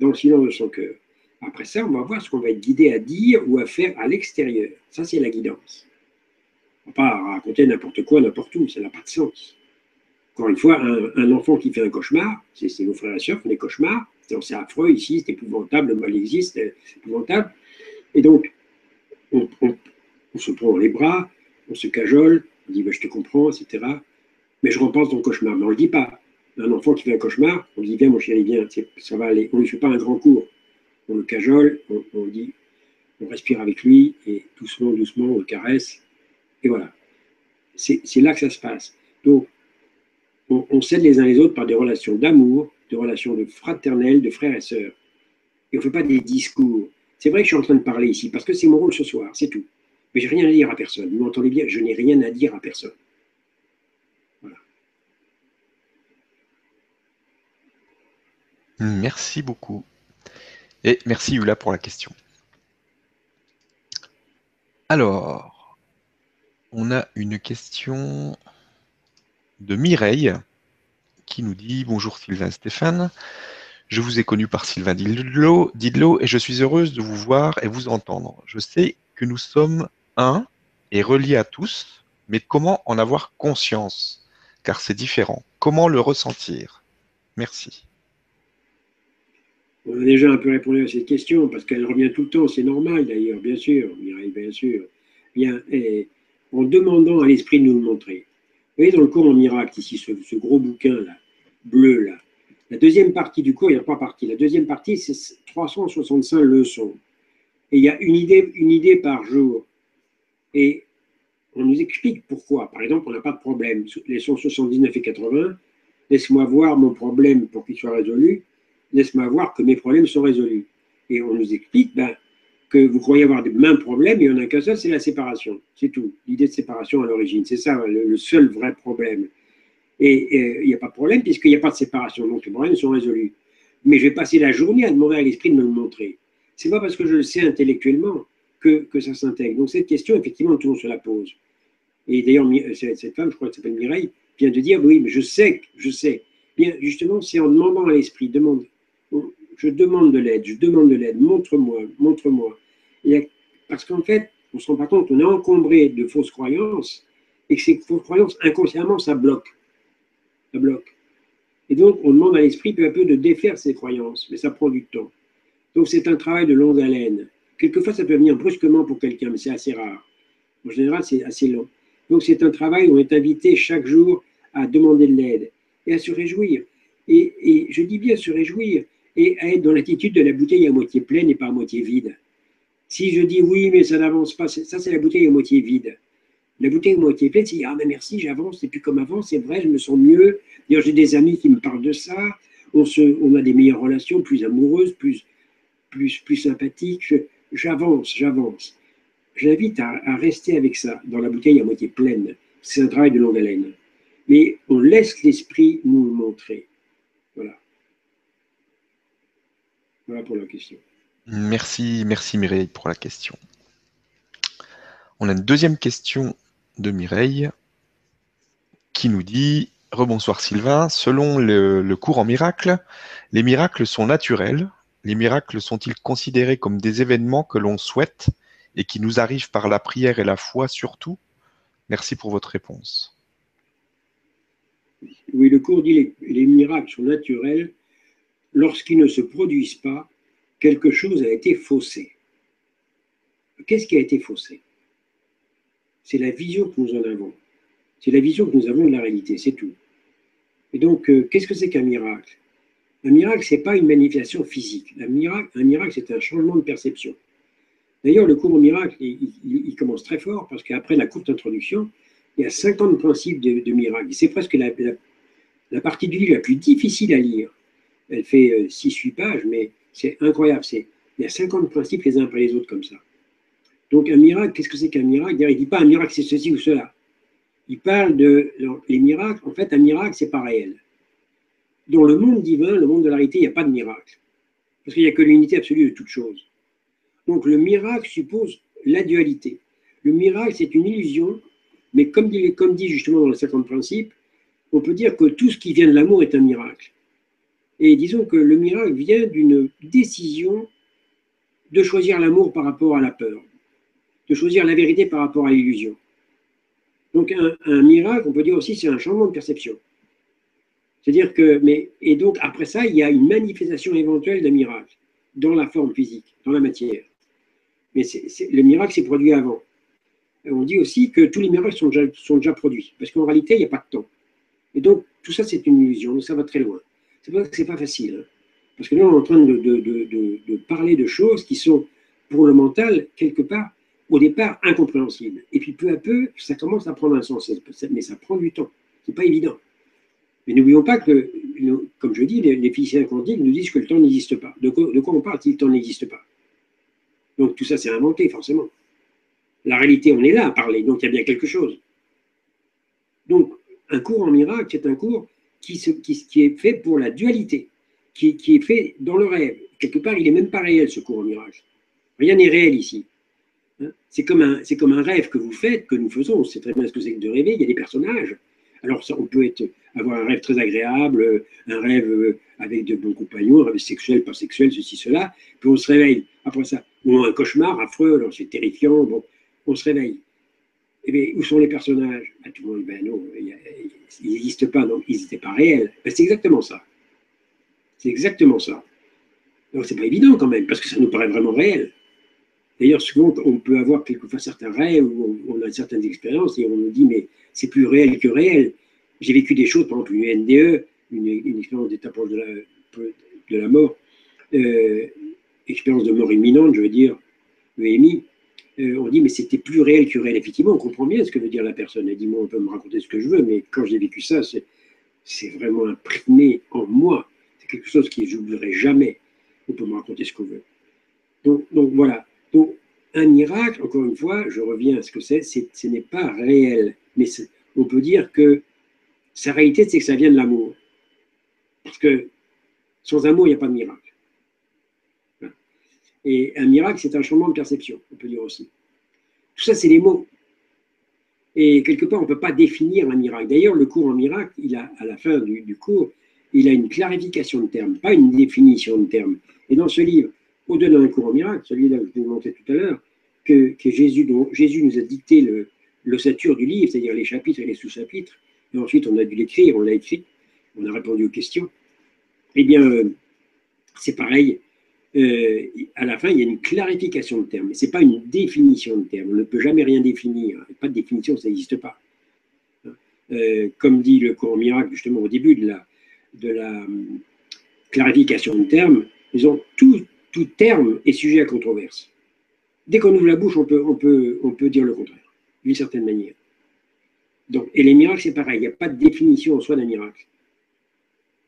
Dans le silence de son cœur. Après ça, on va voir ce qu'on va être guidé à dire ou à faire à l'extérieur. Ça, c'est la guidance pas raconter n'importe quoi, n'importe où, ça n'a pas de sens. Encore une fois, un, enfant qui fait un cauchemar, c'est nos frères et sœurs qui font des cauchemars, c'est affreux ici, c'est épouvantable, le mal existe, c'est épouvantable. Et donc, on, se prend les bras, on se cajole, on dit bah, je te comprends, etc. Mais je repense dans le cauchemar. Mais on ne le dit pas. Un enfant qui fait un cauchemar, on dit viens mon chéri, viens, ça va aller. On ne lui fait pas un grand cours. On le cajole, on, on dit, on respire avec lui et doucement, doucement, on le caresse et voilà. C'est là que ça se passe. Donc, on, s'aide les uns les autres par des relations d'amour, des relations de fraternelles, de frères et sœurs. Et on ne fait pas des discours. C'est vrai que je suis en train de parler ici, parce que c'est mon rôle ce soir, c'est tout. Mais j'ai rien à dire à personne. Vous m'entendez bien, je n'ai rien à dire à personne. Voilà. Merci beaucoup. Et merci Yula pour la question. Alors, on a une question de Mireille qui nous dit Bonjour Sylvain Stéphane. Je vous ai connu par Sylvain Didlot, Didlot et je suis heureuse de vous voir et vous entendre. Je sais que nous sommes un et reliés à tous, mais comment en avoir conscience? Car c'est différent. Comment le ressentir? Merci. On a déjà un peu répondu à cette question parce qu'elle revient tout le temps, c'est normal d'ailleurs, bien sûr, Mireille, bien sûr. Bien, en demandant à l'esprit de nous le montrer. Vous voyez dans le cours en miracle, ici, ce, gros bouquin bleu là, la deuxième partie du cours, il n'y a pas partie. La deuxième partie, c'est 365 leçons. Et il y a une idée, une idée par jour. Et on nous explique pourquoi. Par exemple, on n'a pas de problème. Les 179 et 80, laisse-moi voir mon problème pour qu'il soit résolu. Laisse-moi voir que mes problèmes sont résolus. Et on nous explique ben, que vous croyez avoir des mêmes problèmes, il n'y en a qu'un seul, c'est la séparation. C'est tout. L'idée de séparation à l'origine. C'est ça le, seul vrai problème. Et il n'y a pas de problème puisqu'il n'y a pas de séparation. Donc les problèmes sont résolus. Mais je vais passer la journée à demander à l'esprit de me le montrer. C'est pas parce que je le sais intellectuellement que, ça s'intègre. Donc cette question, effectivement, tout le monde se la pose. Et d'ailleurs, cette femme, je crois qu'elle s'appelle Mireille, vient de dire, oui, mais je sais, je sais. Bien, justement, c'est en demandant à l'esprit, demande, je demande de l'aide, je demande de l'aide, montre-moi, montre-moi. Parce qu'en fait, on se rend pas compte qu'on est encombré de fausses croyances et que ces fausses croyances, inconsciemment, ça bloque. Ça bloque. Et donc, on demande à l'esprit peu à peu de défaire ces croyances, mais ça prend du temps. Donc, c'est un travail de longue haleine. Quelquefois, ça peut venir brusquement pour quelqu'un, mais c'est assez rare. En général, c'est assez long. Donc, c'est un travail où on est invité chaque jour à demander de l'aide et à se réjouir. Et, et, je dis bien se réjouir et à être dans l'attitude de la bouteille à moitié pleine et pas à moitié vide. Si je dis oui, mais ça n'avance pas, ça c'est la bouteille à moitié vide. La bouteille moitié pleine, c'est ah mais merci, j'avance, c'est plus comme avant, c'est vrai, je me sens mieux. D'ailleurs, j'ai des amis qui me parlent de ça. On, se, on a des meilleures relations, plus amoureuses, plus, plus, plus sympathiques. J'avance, j'avance. J'invite à, à, rester avec ça, dans la bouteille à moitié pleine. C'est un travail de longue haleine. Mais on laisse l'esprit nous le montrer. Voilà. Voilà pour la question. Merci, merci Mireille pour la question. On a une deuxième question de Mireille qui nous dit Rebonsoir Sylvain, selon le, cours en miracle, les miracles sont naturels. Les miracles sont-ils considérés comme des événements que l'on souhaite et qui nous arrivent par la prière et la foi surtout? Merci pour votre réponse. Oui, le cours dit les miracles sont naturels lorsqu'ils ne se produisent pas, quelque chose a été faussé. Qu'est-ce qui a été faussé? C'est la vision que nous en avons. C'est la vision que nous avons de la réalité, c'est tout. Et donc, euh, qu'est-ce que c'est qu'un miracle? Un miracle, ce n'est pas une manifestation physique. Un miracle, c'est un changement de perception. D'ailleurs, le cours au miracle, il, commence très fort parce qu'après la courte introduction, il y a 50 principes de, miracle. C'est presque la, la, partie du livre la plus difficile à lire. Elle fait 6-8 euh, pages, mais c'est incroyable. il y a 50 principes les uns après les autres comme ça. Donc un miracle, qu'est-ce que c'est qu'un miracle? Il ne dit pas un miracle, c'est ceci ou cela. Il parle de les miracles. En fait, un miracle, c'est pas réel. Dans le monde divin, le monde de la réalité, il n'y a pas de miracle. Parce qu'il n'y a que l'unité absolue de toute chose. Donc le miracle suppose la dualité. Le miracle, c'est une illusion, mais comme dit, justement dans les 50 principes, on peut dire que tout ce qui vient de l'amour est un miracle. Et disons que le miracle vient d'une décision de choisir l'amour par rapport à la peur, de choisir la vérité par rapport à l'illusion. Donc un, miracle, on peut dire aussi, c'est un changement de perception. C'est-à-dire que, mais, et donc après ça, il y a une manifestation éventuelle d'un miracle dans la forme physique, dans la matière. Mais le miracle s'est produit avant. on dit aussi que tous les miracles sont déjà, produits, parce qu'en réalité, il n'y a pas de temps. Et donc, tout ça, c'est une illusion, donc ça va très loin. C'est pas que c'est pas facile. Hein. Parce que là, on est en train de, parler de choses qui sont, pour le mental, quelque part, au départ, incompréhensibles. Et puis, peu à peu, ça commence à prendre un sens. Mais ça prend du temps. C'est pas évident. Mais n'oublions pas que, comme je dis, les, physiciens quantiques nous disent que le temps n'existe pas. De quoi, on parle si le temps n'existe pas? Donc, tout ça, c'est inventé, forcément. La réalité, on est là à parler, donc il y a bien quelque chose. Donc, un cours en miracle, c'est un cours qui, qui, est fait pour la dualité, qui, qui, est fait dans le rêve. Quelque part, il n'est même pas réel, ce cours en miracle. Rien n'est réel ici. C'est comme, un, comme un rêve que vous faites, que nous faisons. C'est très bien ce que c'est que de rêver. Il y a des personnages. Alors, on peut être, avoir un rêve très agréable, un rêve avec de bons compagnons, un rêve sexuel, pas sexuel, ceci, cela. Puis on se réveille après ça. Ou un cauchemar affreux, c'est terrifiant. Bon, on se réveille. Eh bien, où sont les personnages? Ah, Tout le monde ben non, ils n'existent pas, donc ils n'étaient pas réels. Ben, c'est exactement ça. C'est exactement ça. Donc, c'est pas évident quand même, parce que ça nous paraît vraiment réel. D'ailleurs, souvent, on peut avoir quelquefois certains rêves, ou on a certaines expériences, et on nous dit, mais c'est plus réel que réel. J'ai vécu des choses, par exemple, une NDE, une, expérience d'état proche de la, mort, euh, expérience de mort imminente, je veux dire, EMI, euh, on dit, mais c'était plus réel que réel. Effectivement, on comprend bien ce que veut dire la personne. Elle dit, moi, on peut me raconter ce que je veux, mais quand j'ai vécu ça, c'est vraiment imprimé en moi. C'est quelque chose que je n'oublierai jamais. On peut me raconter ce qu'on veut. Donc voilà. Donc, un miracle, encore une fois, je reviens à ce que c'est, ce n'est pas réel. Mais on peut dire que sa réalité, c'est que ça vient de l'amour. Parce que sans amour, il n'y a pas de miracle. Et un miracle, c'est un changement de perception, on peut dire aussi. Tout ça, c'est des mots. Et quelque part, on ne peut pas définir un miracle. D'ailleurs, le cours en miracle, il a, à la fin du, cours, il a une clarification de termes, pas une définition de termes. Et dans ce livre, au-delà d'un cours en miracle, celui-là que je vous montrais tout à l'heure, que, Jésus, nous a dicté l'ossature du livre, c'est-à-dire les chapitres et les sous-chapitres, et ensuite on a dû l'écrire, on l'a écrit, on a répondu aux questions. Eh bien, euh, c'est pareil, euh, à la fin, il y a une clarification de termes. Mais ce n'est pas une définition de termes. On ne peut jamais rien définir. Pas de définition, ça n'existe pas. Euh, comme dit le courant miracle, justement, au début de la, de la clarification de termes, ont tout, tout terme est sujet à controverse. Dès qu'on ouvre la bouche, on peut, dire le contraire, d'une certaine manière. Et les miracles, c'est pareil. Il n'y a pas de définition en soi d'un miracle.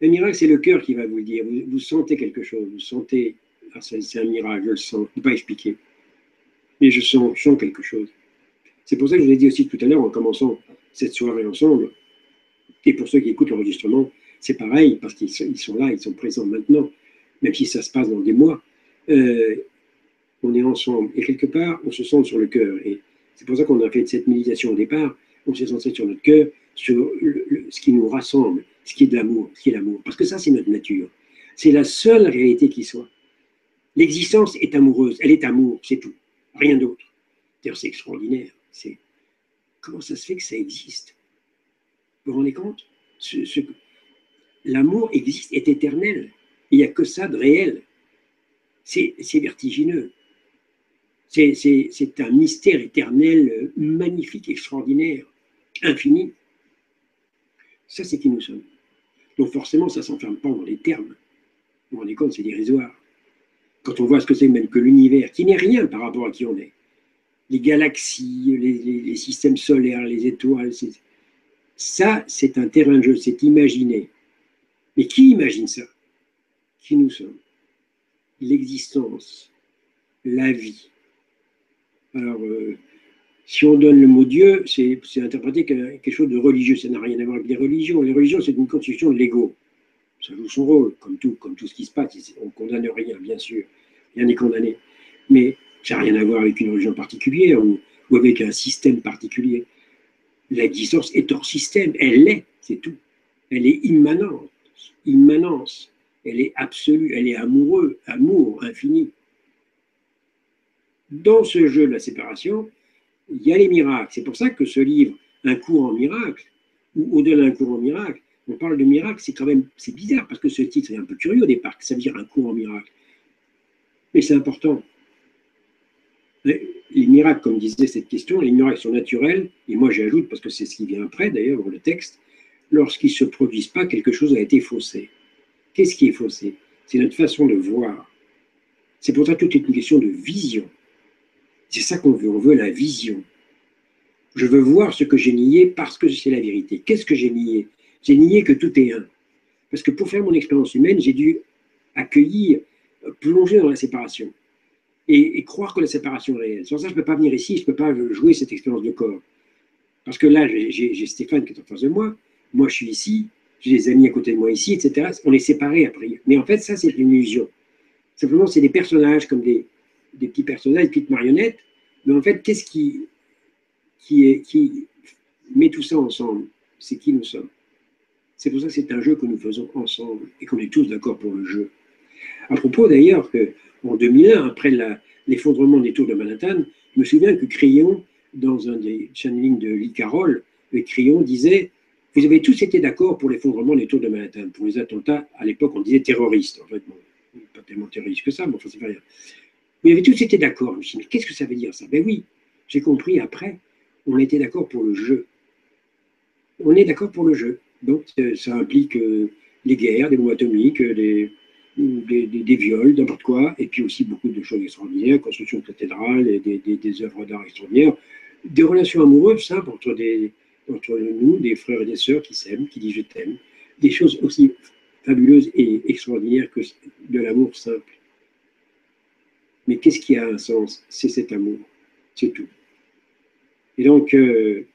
Un miracle, c'est le cœur qui va vous dire. Vous, sentez quelque chose, vous sentez ah, c'est un miracle, je le sens. Je ne peux pas expliquer. Mais je sens, quelque chose. C'est pour ça que je vous ai dit aussi tout à l'heure, en commençant cette soirée ensemble, et pour ceux qui écoutent l'enregistrement, c'est pareil, parce qu'ils sont, là, ils sont présents maintenant, même si ça se passe dans des mois. Euh, on est ensemble. Et quelque part, on se sent sur le cœur. Et c'est pour ça qu'on a fait cette méditation au départ. On s'est centré sur notre cœur, sur ce qui nous rassemble, ce qui est de l'amour, ce qui est l'amour. Parce que ça, c'est notre nature. C'est la seule réalité qui soit. L'existence est amoureuse, elle est amour, c'est tout, rien d'autre. D'ailleurs, c'est extraordinaire. C'est comment ça se fait que ça existe? Vous vous rendez compte? L'amour existe, est éternel. Il n'y a que ça de réel. C'est vertigineux. C'est un mystère éternel, magnifique, extraordinaire, infini. Ça, c'est qui nous sommes. Donc forcément, ça ne s'enferme pas dans les termes. Vous vous rendez compte, c'est dérisoire quand on voit ce que c'est même que l'univers, qui n'est rien par rapport à qui on est, les galaxies, les, systèmes solaires, les étoiles, ça, c'est un terrain de jeu, c'est imaginer. Mais qui imagine ça? Qui nous sommes? L'existence, la vie. Alors, euh, si on donne le mot Dieu, c'est interpréter quelque chose de religieux. Ça n'a rien à voir avec les religions. Les religions, c'est une construction de l'ego ça joue son rôle, comme tout, comme tout ce qui se passe. On ne condamne rien, bien sûr. Rien n'est condamné. Mais ça n'a rien à voir avec une religion particulière ou, avec un système particulier. L'existence est hors système. Elle l'est, c'est tout. Elle est immanente. Immanence. Elle est absolue. Elle est amoureux. Amour infini. Dans ce jeu de la séparation, il y a les miracles. C'est pour ça que ce livre, Un cours en miracle, ou Au-delà d'un cours en miracle, on parle de miracle, c'est quand même c'est bizarre parce que ce titre est un peu curieux au départ, ça veut dire un cours en miracle. Mais c'est important. Les, miracles, comme disait cette question, les miracles sont naturels, et moi j'ajoute, parce que c'est ce qui vient après d'ailleurs le texte, lorsqu'ils ne se produisent pas, quelque chose a été faussé. Qu'est-ce qui est faussé? C'est notre façon de voir. C'est pour ça que tout est une question de vision. C'est ça qu'on veut, on veut la vision. Je veux voir ce que j'ai nié parce que c'est la vérité. Qu'est-ce que j'ai nié? J'ai nié que tout est un. Parce que pour faire mon expérience humaine, j'ai dû accueillir, plonger dans la séparation et, croire que la séparation est réelle. Sans ça, je ne peux pas venir ici, je ne peux pas jouer cette expérience de corps. Parce que là, j'ai Stéphane qui est en face de moi, moi je suis ici, j'ai des amis à côté de moi ici, etc. On est séparés après. Mais en fait, ça, c'est une illusion. Simplement, c'est des personnages comme des, petits personnages, petites marionnettes Mais en fait, qu'est-ce qui, qui, met tout ça ensemble? C'est qui nous sommes. C'est pour ça que c'est un jeu que nous faisons ensemble et qu'on est tous d'accord pour le jeu. À propos d'ailleurs qu'en 2001, après l'effondrement des tours de Manhattan, je me souviens que Crayon, dans un des channelings de Lee Carroll, Crayon disait Vous avez tous été d'accord pour l'effondrement des tours de Manhattan, pour les attentats, à l'époque on disait terroristes, en fait, pas tellement terroristes que ça, mais enfin c'est pas rien. Vous avez tous été d'accord. Je me suis dit Qu'est-ce que ça veut dire ça? Ben oui, j'ai compris après, on était d'accord pour le jeu. On est d'accord pour le jeu. Donc euh, ça implique euh, guerres, des bombes atomiques, euh, des, viols, n'importe quoi, et puis aussi beaucoup de choses extraordinaires, construction de cathédrales, des œuvres d'art extraordinaires, des relations amoureuses simples entre, des, entre nous, des frères et des sœurs qui s'aiment, qui disent je t'aime, des choses aussi fabuleuses et extraordinaires que de l'amour simple. Mais qu'est-ce qui a un sens? C'est cet amour, c'est tout. Et donc, euh,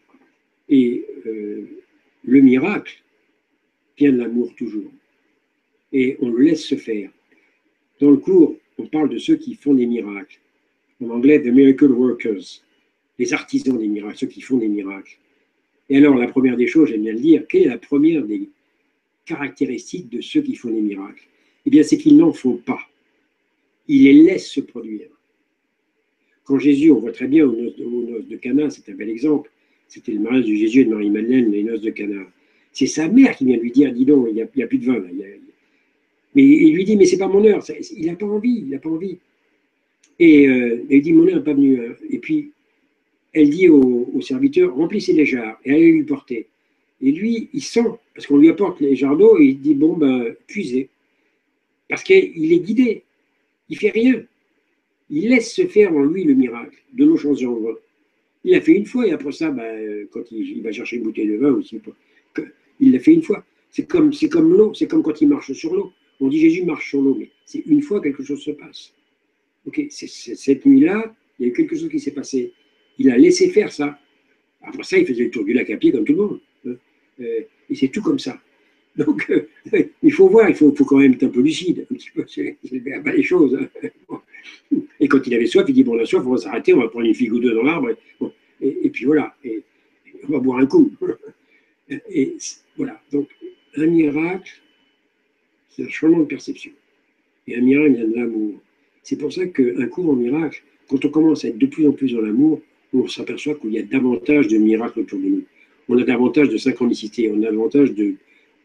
et euh, le miracle vient de l'amour toujours et on le laisse se faire. Dans le cours, on parle de ceux qui font des miracles. En anglais, the miracle workers, les artisans des miracles, ceux qui font des miracles. Et alors, la première des choses, j'aime bien le dire, quelle est la première des caractéristiques de ceux qui font des miracles? Eh bien, c'est qu'ils n'en font pas. Ils les laissent se produire. Quand Jésus, on voit très bien aux noces de, Cana, c'est un bel exemple, c'était le mariage de Jésus et de Marie-Madeleine, les noces de Cana. C'est sa mère qui vient lui dire, dis donc, il n'y a, plus de vin, là, mais il lui dit, mais c'est pas mon heure. Il n'a pas envie, il n'a pas envie. Et euh, il dit, mon heure n'est pas venue. Hein. Et puis, elle dit au, serviteur, remplissez les jarres et allez lui porter. Et lui, il sent, parce qu'on lui apporte les jarres d'eau, et il dit, bon, ben, puisez. Parce qu'il est guidé. Il fait rien. Il laisse se faire en lui le miracle de l'eau changée en vin. Il l'a fait une fois, et après ça, ben, quand il, va chercher une bouteille de vin aussi, il l'a fait une fois. C'est comme, c'est comme l'eau, c'est comme quand il marche sur l'eau. On dit Jésus marche sur l'eau, mais c'est une fois quelque chose se passe. Ok, cette nuit-là, il y a eu quelque chose qui s'est passé. Il a laissé faire ça. Après ça, il faisait le tour du lac à pied comme tout le monde. Hein. Euh, et c'est tout comme ça. Donc, euh, il faut voir, il faut, quand même être un peu lucide, un petit peu, c'est pas les choses. Hein. Et quand il avait soif, il dit Bon, la soif, on va s'arrêter, on va prendre une figue ou deux dans l'arbre, et, puis voilà, on va boire un coup. <laughs> Et voilà, donc un miracle, c'est un changement de perception. Et un miracle vient de l'amour. C'est pour ça qu'un cours en miracle, quand on commence à être de plus en plus dans l'amour, on s'aperçoit qu'il y a davantage de miracles autour de nous. On a davantage de synchronicité, on a davantage de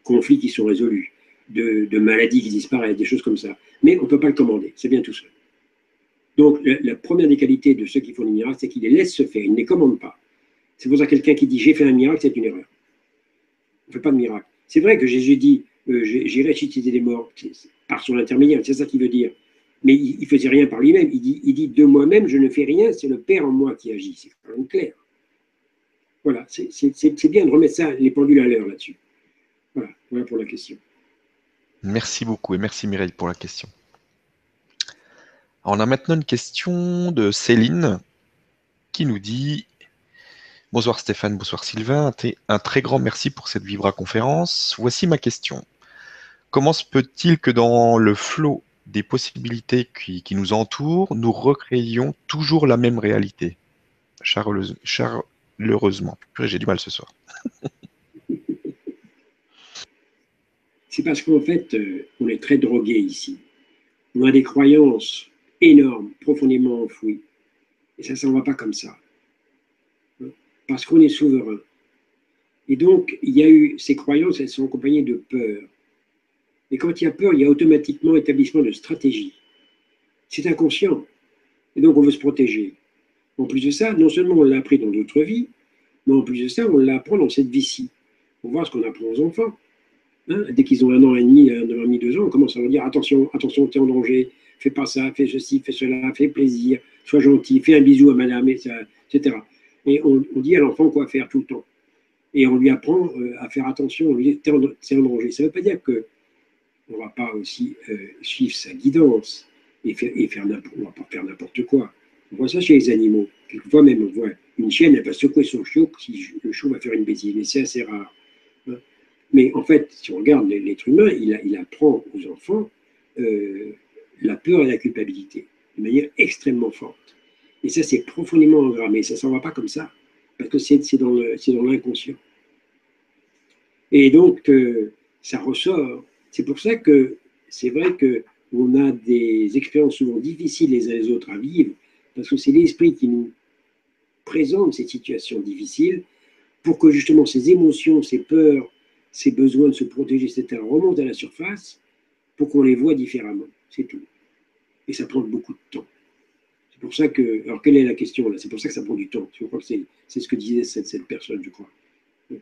conflits qui sont résolus, de, maladies qui disparaissent, des choses comme ça. Mais on ne peut pas le commander, c'est bien tout seul. Donc la, première des qualités de ceux qui font des miracles, c'est qu'ils les laissent se faire, ils ne les commandent pas. C'est pour ça que quelqu'un qui dit j'ai fait un miracle, c'est une erreur. On ne fait pas de miracle. C'est vrai que Jésus dit euh, j'irai ressusciter des morts par son intermédiaire, c'est ça qu'il veut dire. Mais il ne faisait rien par lui-même. Il dit, de moi-même, je ne fais rien, c'est le Père en moi qui agit. C'est clair. Voilà, c'est bien de remettre ça, les pendules à l'heure là-dessus. Voilà, voilà pour la question. Merci beaucoup et merci Mireille pour la question. on a maintenant une question de Céline qui nous dit Bonsoir Stéphane, bonsoir Sylvain. Un très grand merci pour cette Vibra conférence. Voici ma question. Comment se peut-il que dans le flot des possibilités qui, nous entourent, nous recréions toujours la même réalité Chaleureusement. J'ai du mal ce soir. <laughs> C'est parce qu'en fait, euh, on est très drogué ici. On a des croyances énormes, profondément enfouies. Et ça ne s'en va pas comme ça parce qu'on est souverain. Et donc, il y a eu ces croyances, elles sont accompagnées de peur. Et quand il y a peur, il y a automatiquement établissement de stratégie. C'est inconscient. Et donc, on veut se protéger. En plus de ça, non seulement on l'a appris dans d'autres vies, mais en plus de ça, on l'apprend dans cette vie-ci. On voit ce qu'on apprend aux enfants. Hein. Dès qu'ils ont un an et demi, un an et demi, deux ans, on commence à leur dire attention, attention, tu es en danger, fais pas ça, fais ceci, fais cela, fais plaisir, sois gentil, fais un bisou à madame, etc. Et on, dit à l'enfant quoi faire tout le temps. Et on lui apprend euh, à faire attention, on lui dit c'est un danger. Ça ne veut pas dire que on ne va pas aussi euh, suivre sa guidance et faire, et faire on va pas faire n'importe quoi. On voit ça chez les animaux. Quelquefois même, on voit une chienne, elle va secouer son chiot si le chiot va faire une bêtise, mais c'est assez rare. Hein. Mais en fait, si on regarde l'être humain, il, il, apprend aux enfants euh, la peur et la culpabilité de manière extrêmement forte. Et ça, c'est profondément engrammé. Ça ne s'en va pas comme ça, parce que c'est dans l'inconscient. Et donc, euh, ça ressort. C'est pour ça que c'est vrai qu'on a des expériences souvent difficiles les uns les autres à vivre, parce que c'est l'esprit qui nous présente ces situations difficiles pour que justement ces émotions, ces peurs, ces besoins de se protéger, etc., remontent à la surface pour qu'on les voit différemment. C'est tout. Et ça prend beaucoup de temps. C'est pour ça que. Alors, quelle est la question là? C'est pour ça que ça prend du temps. Je crois que c'est ce que disait cette, personne, je crois. Je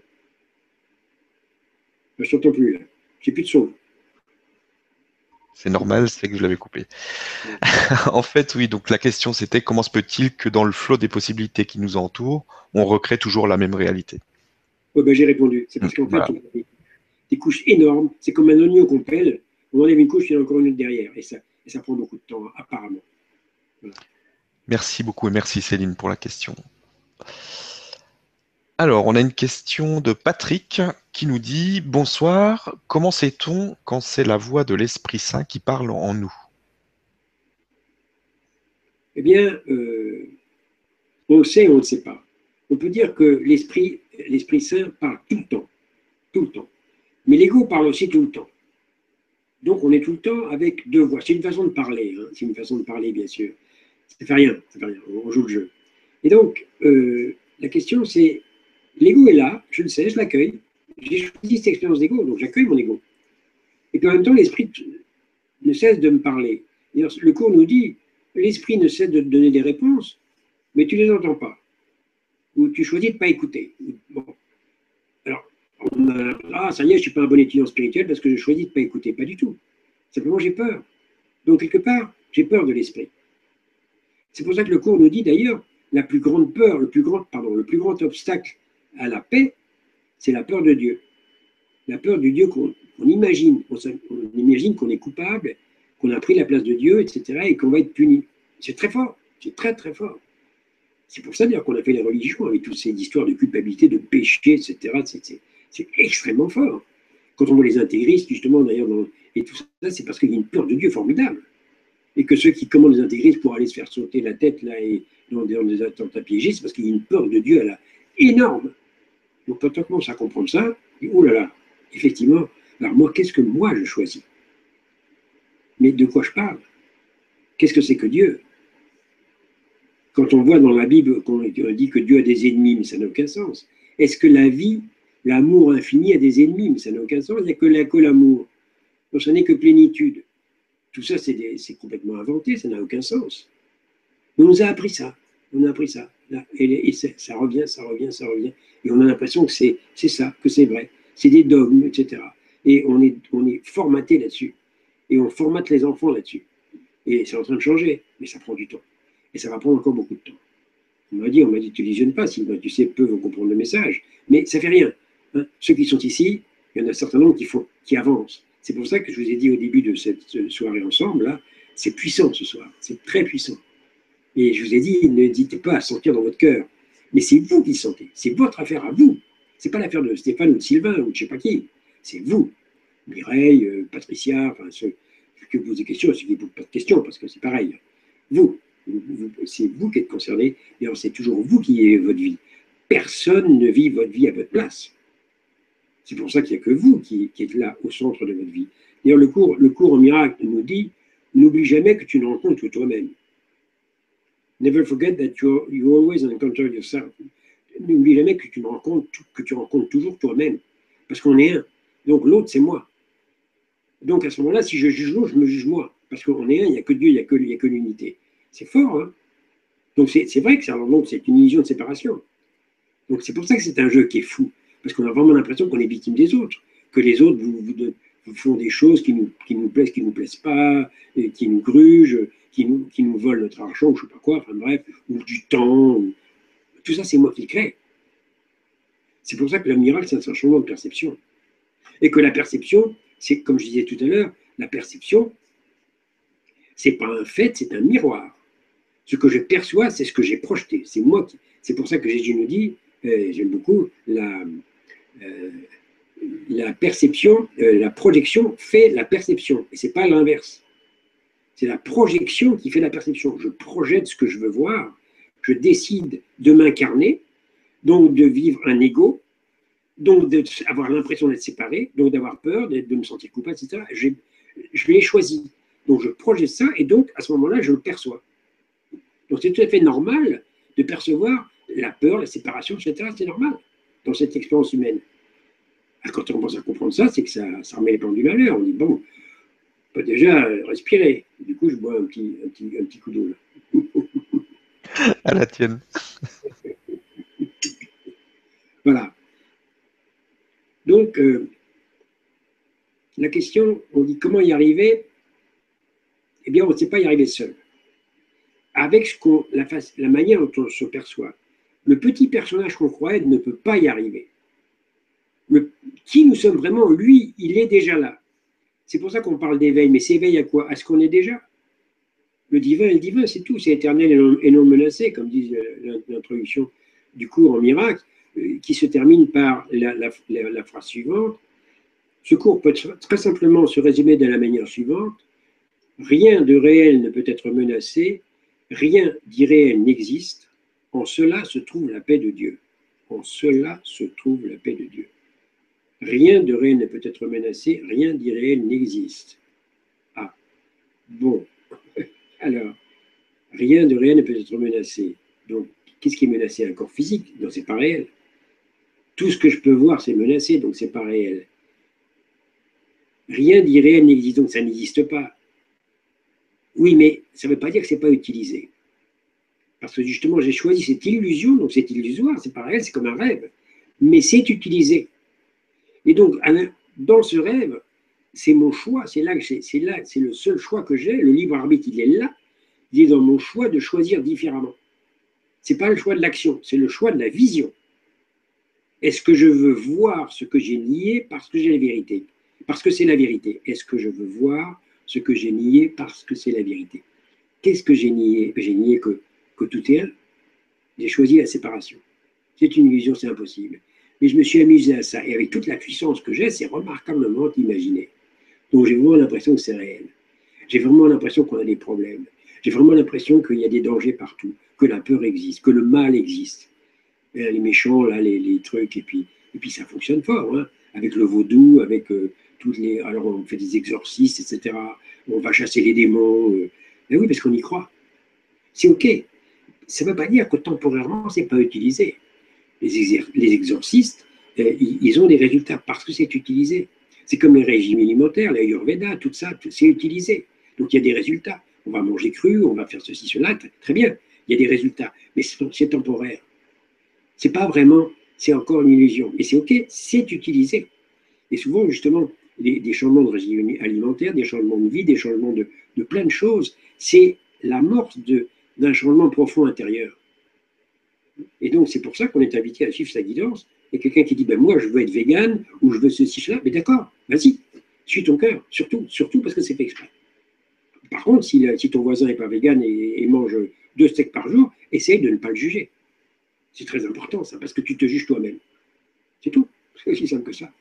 ne t'entends plus là. J'ai plus de son. C'est normal, c'est que je l'avais coupé. <laughs> en fait, oui, donc la question c'était comment se peut-il que dans le flot des possibilités qui nous entourent, on recrée toujours la même réalité? Oui, ben, j'ai répondu. C'est parce qu'en fait, on a des couches énormes. C'est comme un oignon qu'on pèle. On enlève une couche, il y en a encore une autre derrière. Et ça, ça prend beaucoup de temps, apparemment. Merci beaucoup et merci Céline pour la question. Alors, on a une question de Patrick qui nous dit Bonsoir, comment sait-on quand c'est la voix de l'Esprit Saint qui parle en nous? Eh bien, euh, on sait ou on ne sait pas. On peut dire que l'Esprit Saint parle tout le temps, tout le temps. Mais l'ego parle aussi tout le temps. Donc, on est tout le temps avec deux voix. C'est une façon de parler, hein. c'est une façon de parler, bien sûr. Ça ne fait rien, fait rien, on joue le jeu. Et donc, euh, la question, c'est L'ego est là, je le sais, je l'accueille. J'ai choisi cette expérience d'ego, donc j'accueille mon ego. Et puis en même temps, l'esprit ne cesse de me parler. Le cours nous dit, l'esprit ne cesse de te donner des réponses, mais tu ne les entends pas. Ou tu choisis de ne pas écouter. Bon. Alors, ah, ça y est, je ne suis pas un bon étudiant spirituel parce que je choisis de ne pas écouter. Pas du tout. Simplement, j'ai peur. Donc, quelque part, j'ai peur de l'esprit. C'est pour ça que le cours nous dit d'ailleurs, la plus grande peur, le plus grand, pardon, le plus grand obstacle à la paix, c'est la peur de Dieu. La peur du Dieu qu'on imagine. On, imagine qu'on est coupable, qu'on a pris la place de Dieu, etc., et qu'on va être puni. C'est très fort. C'est très, très fort. C'est pour ça d'ailleurs qu'on a fait les religions avec toutes ces histoires de culpabilité, de péché, etc. C'est extrêmement fort. Quand on voit les intégristes, justement, d'ailleurs, et tout ça, c'est parce qu'il y a une peur de Dieu formidable. Et que ceux qui commandent les intégristes pour aller se faire sauter la tête là et dans, des attentats piégés, c'est parce qu'il y a une peur de Dieu énorme. Donc quand on commence à comprendre ça, oh là là, effectivement, alors moi, qu'est-ce que moi je choisis? Mais de quoi je parle? Qu'est-ce que c'est que Dieu? Quand on voit dans la Bible qu'on dit que Dieu a des ennemis, mais ça n'a aucun sens. Est-ce que la vie, l'amour infini a des ennemis, mais ça n'a aucun sens? Il n'y a que l'amour. Donc ça n'est que plénitude. Tout ça, c'est complètement inventé, ça n'a aucun sens. On nous a appris ça. On a appris ça et, ça revient, ça revient, ça revient. Et on a l'impression que c'est ça, que c'est vrai. C'est des dogmes, etc. Et on est, formaté là-dessus. Et on formate les enfants là-dessus. Et c'est en train de changer, mais ça prend du temps. Et ça va prendre encore beaucoup de temps. On m'a dit, on m'a dit, tu visionnes pas, si tu sais, peu vont comprendre le message. Mais ça fait rien. Hein. Ceux qui sont ici, il y en a un certain nombre qui avancent. C'est pour ça que je vous ai dit au début de cette soirée ensemble, là, c'est puissant ce soir. C'est très puissant. Et je vous ai dit, n'hésitez pas à sentir dans votre cœur. Mais c'est vous qui sentez. C'est votre affaire à vous. C'est pas l'affaire de Stéphane ou de Sylvain ou de je sais pas qui. C'est vous. Mireille, euh, Patricia, enfin, ceux que vous des questions, il vous pas de questions parce que c'est pareil. Vous, c'est vous qui êtes concerné. Et c'est toujours vous qui vivez votre vie. Personne ne vit votre vie à votre place. C'est pour ça qu'il n'y a que vous qui, êtes là au centre de votre vie. D'ailleurs, le cours, le cours au miracle nous dit n'oublie jamais que tu ne rencontres que toi-même. Never forget that you, you always encounter yourself. N'oublie jamais que tu, rencontres, que tu rencontres toujours toi-même. Parce qu'on est un. Donc l'autre, c'est moi. Donc à ce moment-là, si je juge l'autre, je me juge moi. Parce qu'on est un, il n'y a que Dieu, il n'y a que, l'unité. C'est fort, hein Donc c'est vrai que c'est une illusion de séparation. Donc c'est pour ça que c'est un jeu qui est fou. Parce qu'on a vraiment l'impression qu'on est victime des autres. Que les autres vous, vous, font des choses qui nous, qui nous plaisent, qui ne nous plaisent pas, et qui nous grugent, qui nous, qui nous volent notre argent, je ne sais pas quoi, enfin bref, ou du temps. Tout ça, c'est moi qui le crée. C'est pour ça que le miracle, c'est un changement de perception. Et que la perception, c'est comme je disais tout à l'heure, la perception, c'est pas un fait, c'est un miroir. Ce que je perçois, c'est ce que j'ai projeté. C'est moi. C'est pour ça que Jésus nous dit, j'aime beaucoup, la, euh, la perception, euh, la projection fait la perception, et c'est pas l'inverse. C'est la projection qui fait la perception. Je projette ce que je veux voir, Je décide de m'incarner, donc de vivre un ego, donc d'avoir l'impression d'être séparé, donc d'avoir peur, de me sentir coupable, etc. Je l'ai choisi. Donc je projette ça et donc à ce moment-là, je le perçois. Donc c'est tout à fait normal de percevoir la peur, la séparation, etc. C'est normal dans cette expérience humaine. Quand on commence à comprendre ça, c'est que ça, ça remet les pendules à l'heure. On dit, bon, on peut déjà respirer. Du coup, je bois un petit, un petit, un petit coup d'eau. <laughs> à la tienne. <laughs> voilà. Donc, euh, la question, on dit comment y arriver? Eh bien, on ne sait pas y arriver seul. Avec ce la, la manière dont on se perçoit, le petit personnage qu'on croit ne peut pas y arriver. Le, qui nous sommes vraiment, lui, il est déjà là. C'est pour ça qu'on parle d'éveil, mais c'est éveil à quoi? À ce qu'on est déjà. Le divin est le divin, c'est tout, c'est éternel et non, menacé, comme dit euh, l'introduction du cours en miracle, euh, qui se termine par la phrase suivante. Ce cours peut très simplement se résumer de la manière suivante. Rien de réel ne peut être menacé, rien d'irréel n'existe, en cela se trouve la paix de Dieu. En cela se trouve la paix de Dieu. Rien de réel ne peut être menacé, rien d'irréel n'existe. Ah, bon. <laughs> Alors, rien de réel ne peut être menacé. Donc, qu'est-ce qui est menacé? Un corps physique? Non, c'est pas réel. Tout ce que je peux voir, c'est menacé, donc c'est pas réel. Rien d'irréel n'existe, donc ça n'existe pas. Oui, mais ça ne veut pas dire que ce n'est pas utilisé. Parce que justement, j'ai choisi cette illusion, donc c'est illusoire, c'est pas réel, c'est comme un rêve. Mais c'est utilisé. Et donc, dans ce rêve, c'est mon choix, c'est là, c'est le seul choix que j'ai. Le libre arbitre, il est là. Il est dans mon choix de choisir différemment. C'est pas le choix de l'action, c'est le choix de la vision. Est-ce que je veux voir ce que j'ai nié parce que j'ai la vérité? Parce que c'est la vérité. Est-ce que je veux voir ce que j'ai nié parce que c'est la vérité? Qu'est-ce que j'ai nié? J'ai nié que que tout est un. J'ai choisi la séparation. C'est une illusion, c'est impossible. Mais je me suis amusé à ça. Et avec toute la puissance que j'ai, c'est remarquablement imaginé. Donc j'ai vraiment l'impression que c'est réel. J'ai vraiment l'impression qu'on a des problèmes. J'ai vraiment l'impression qu'il y a des dangers partout, que la peur existe, que le mal existe. les méchants, là, les, trucs, et puis, et puis ça fonctionne fort, hein, avec le vaudou, avec euh, toutes les. Alors on fait des exorcistes, etc. On va chasser les démons. Euh. Mais oui, parce qu'on y croit. C'est OK ça ne veut pas dire que temporairement, ce n'est pas utilisé. Les, exorcistes, euh, ils ont des résultats parce que c'est utilisé. C'est comme les régimes alimentaires, l'Ayurveda, tout ça, c'est utilisé. Donc il y a des résultats. On va manger cru, on va faire ceci, cela, très bien. Il y a des résultats, mais c'est temporaire. C'est pas vraiment, c'est encore une illusion. Et c'est OK, c'est utilisé. Et souvent, justement, des, changements de régime alimentaire, des changements de vie, des changements de, de plein de choses, c'est l'amorce d'un changement profond intérieur. Et donc, c'est pour ça qu'on est invité à suivre sa guidance. Et quelqu'un qui dit, ben moi, je veux être vegan, ou je veux ceci, cela, mais d'accord, vas-y, suis ton cœur, surtout, surtout parce que c'est fait exprès. Par contre, si, si ton voisin n'est pas vegan et, mange deux steaks par jour, essaye de ne pas le juger. C'est très important, ça, parce que tu te juges toi-même. C'est tout. C'est aussi simple que ça.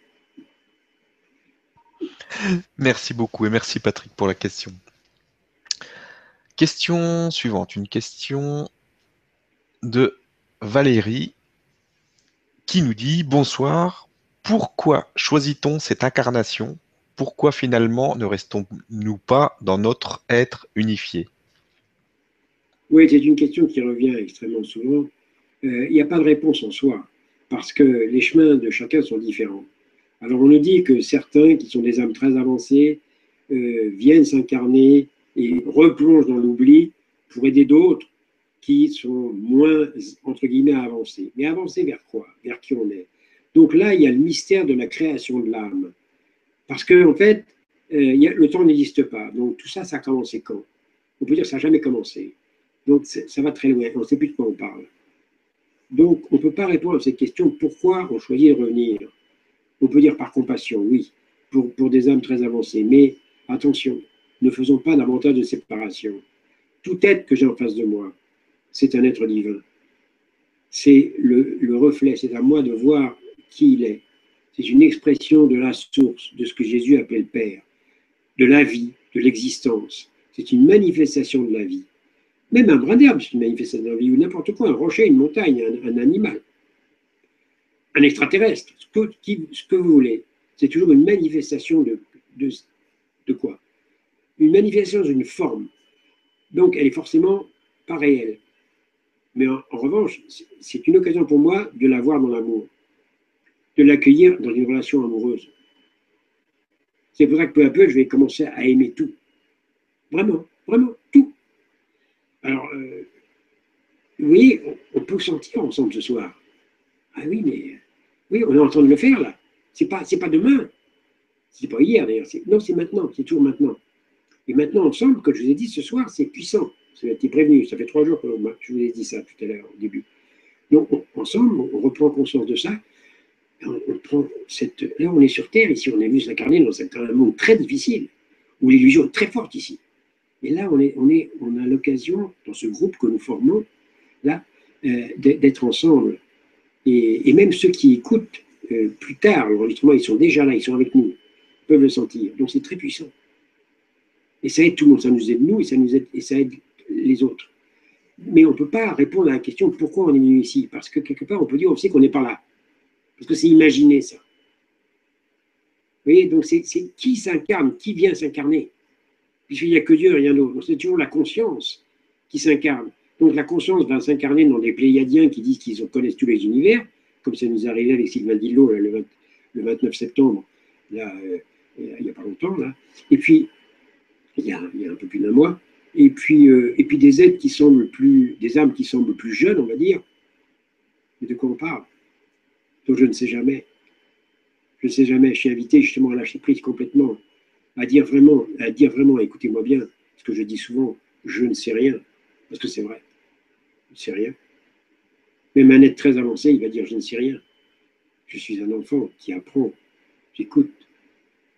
Merci beaucoup et merci Patrick pour la question. Question suivante, une question de Valérie qui nous dit Bonsoir, pourquoi choisit-on cette incarnation? Pourquoi finalement ne restons-nous pas dans notre être unifié? Oui, c'est une question qui revient extrêmement souvent. Euh, il n'y a pas de réponse en soi, parce que les chemins de chacun sont différents. Alors on nous dit que certains, qui sont des âmes très avancées, euh, viennent s'incarner et replonge dans l'oubli pour aider d'autres qui sont moins, entre guillemets, avancés. Mais avancés vers quoi? Vers qui on est? Donc là, il y a le mystère de la création de l'âme. Parce qu'en en fait, euh, le temps n'existe pas. Donc tout ça, ça a commencé quand? On peut dire que ça n'a jamais commencé. Donc ça va très loin. On ne sait plus de quoi on parle. Donc on ne peut pas répondre à cette question pourquoi on choisit de revenir? On peut dire par compassion, oui, pour, pour des âmes très avancées. Mais attention, ne faisons pas davantage de séparation. Tout être que j'ai en face de moi, c'est un être divin. C'est le, reflet, c'est à moi de voir qui il est. C'est une expression de la source, de ce que Jésus appelle Père, de la vie, de l'existence. C'est une manifestation de la vie. Même un brin d'herbe, c'est une manifestation de la vie, ou n'importe quoi, un rocher, une montagne, un, animal, un extraterrestre, ce que, vous voulez. C'est toujours une manifestation de quoi? Une manifestation d'une forme. Donc, elle est forcément pas réelle. Mais en, revanche, c'est une occasion pour moi de la voir dans l'amour, de l'accueillir dans une relation amoureuse. C'est pour ça que peu à peu, je vais commencer à aimer tout. Vraiment, vraiment, tout. Alors, euh, vous voyez, on, peut sentir ensemble ce soir. Ah oui, mais oui, on est en train de le faire là. C'est pas, pas demain. C'est pas hier d'ailleurs. Non, c'est maintenant. C'est toujours maintenant. Et maintenant, ensemble, comme je vous ai dit ce soir, c'est puissant. Ça a été prévenu. Ça fait trois jours que je vous ai dit ça tout à l'heure au début. Donc, ensemble, on reprend conscience de ça. On, prend cette, là, on est sur Terre. Ici, on est venu s'incarner dans un monde très difficile, où l'illusion est très forte ici. Et là, on, est, on, est, on a l'occasion, dans ce groupe que nous formons, là, euh, d'être ensemble. Et, même ceux qui écoutent euh, plus tard l'enregistrement, ils sont déjà là, ils sont avec nous, peuvent le sentir. Donc, c'est très puissant. Et ça aide tout le monde, ça nous aide nous et ça, nous aide, et ça aide les autres. Mais on ne peut pas répondre à la question pourquoi on est venu ici? Parce que quelque part, on peut dire, on sait qu'on n'est pas là. Parce que c'est imaginé, ça. Vous voyez, donc c'est qui s'incarne, qui vient s'incarner? Puisqu'il n'y a que Dieu, rien d'autre. C'est toujours la conscience qui s'incarne. Donc la conscience va s'incarner dans des pléiadiens qui disent qu'ils connaissent tous les univers, comme ça nous arrivait avec Sylvain Dillot le, 29 septembre, là, euh, il n'y a pas longtemps. Là. Et puis, il y a, un peu plus d'un mois, et puis, euh, et puis des êtres qui semblent plus, des âmes qui semblent plus jeunes, on va dire. Mais de quoi on parle? Donc je ne sais jamais. Je ne sais jamais. Je suis invité justement à lâcher prise complètement, à dire vraiment, à dire vraiment, écoutez-moi bien, ce que je dis souvent, je ne sais rien, parce que c'est vrai. Je ne sais rien. Même un être très avancé, il va dire je ne sais rien. Je suis un enfant qui apprend. J'écoute.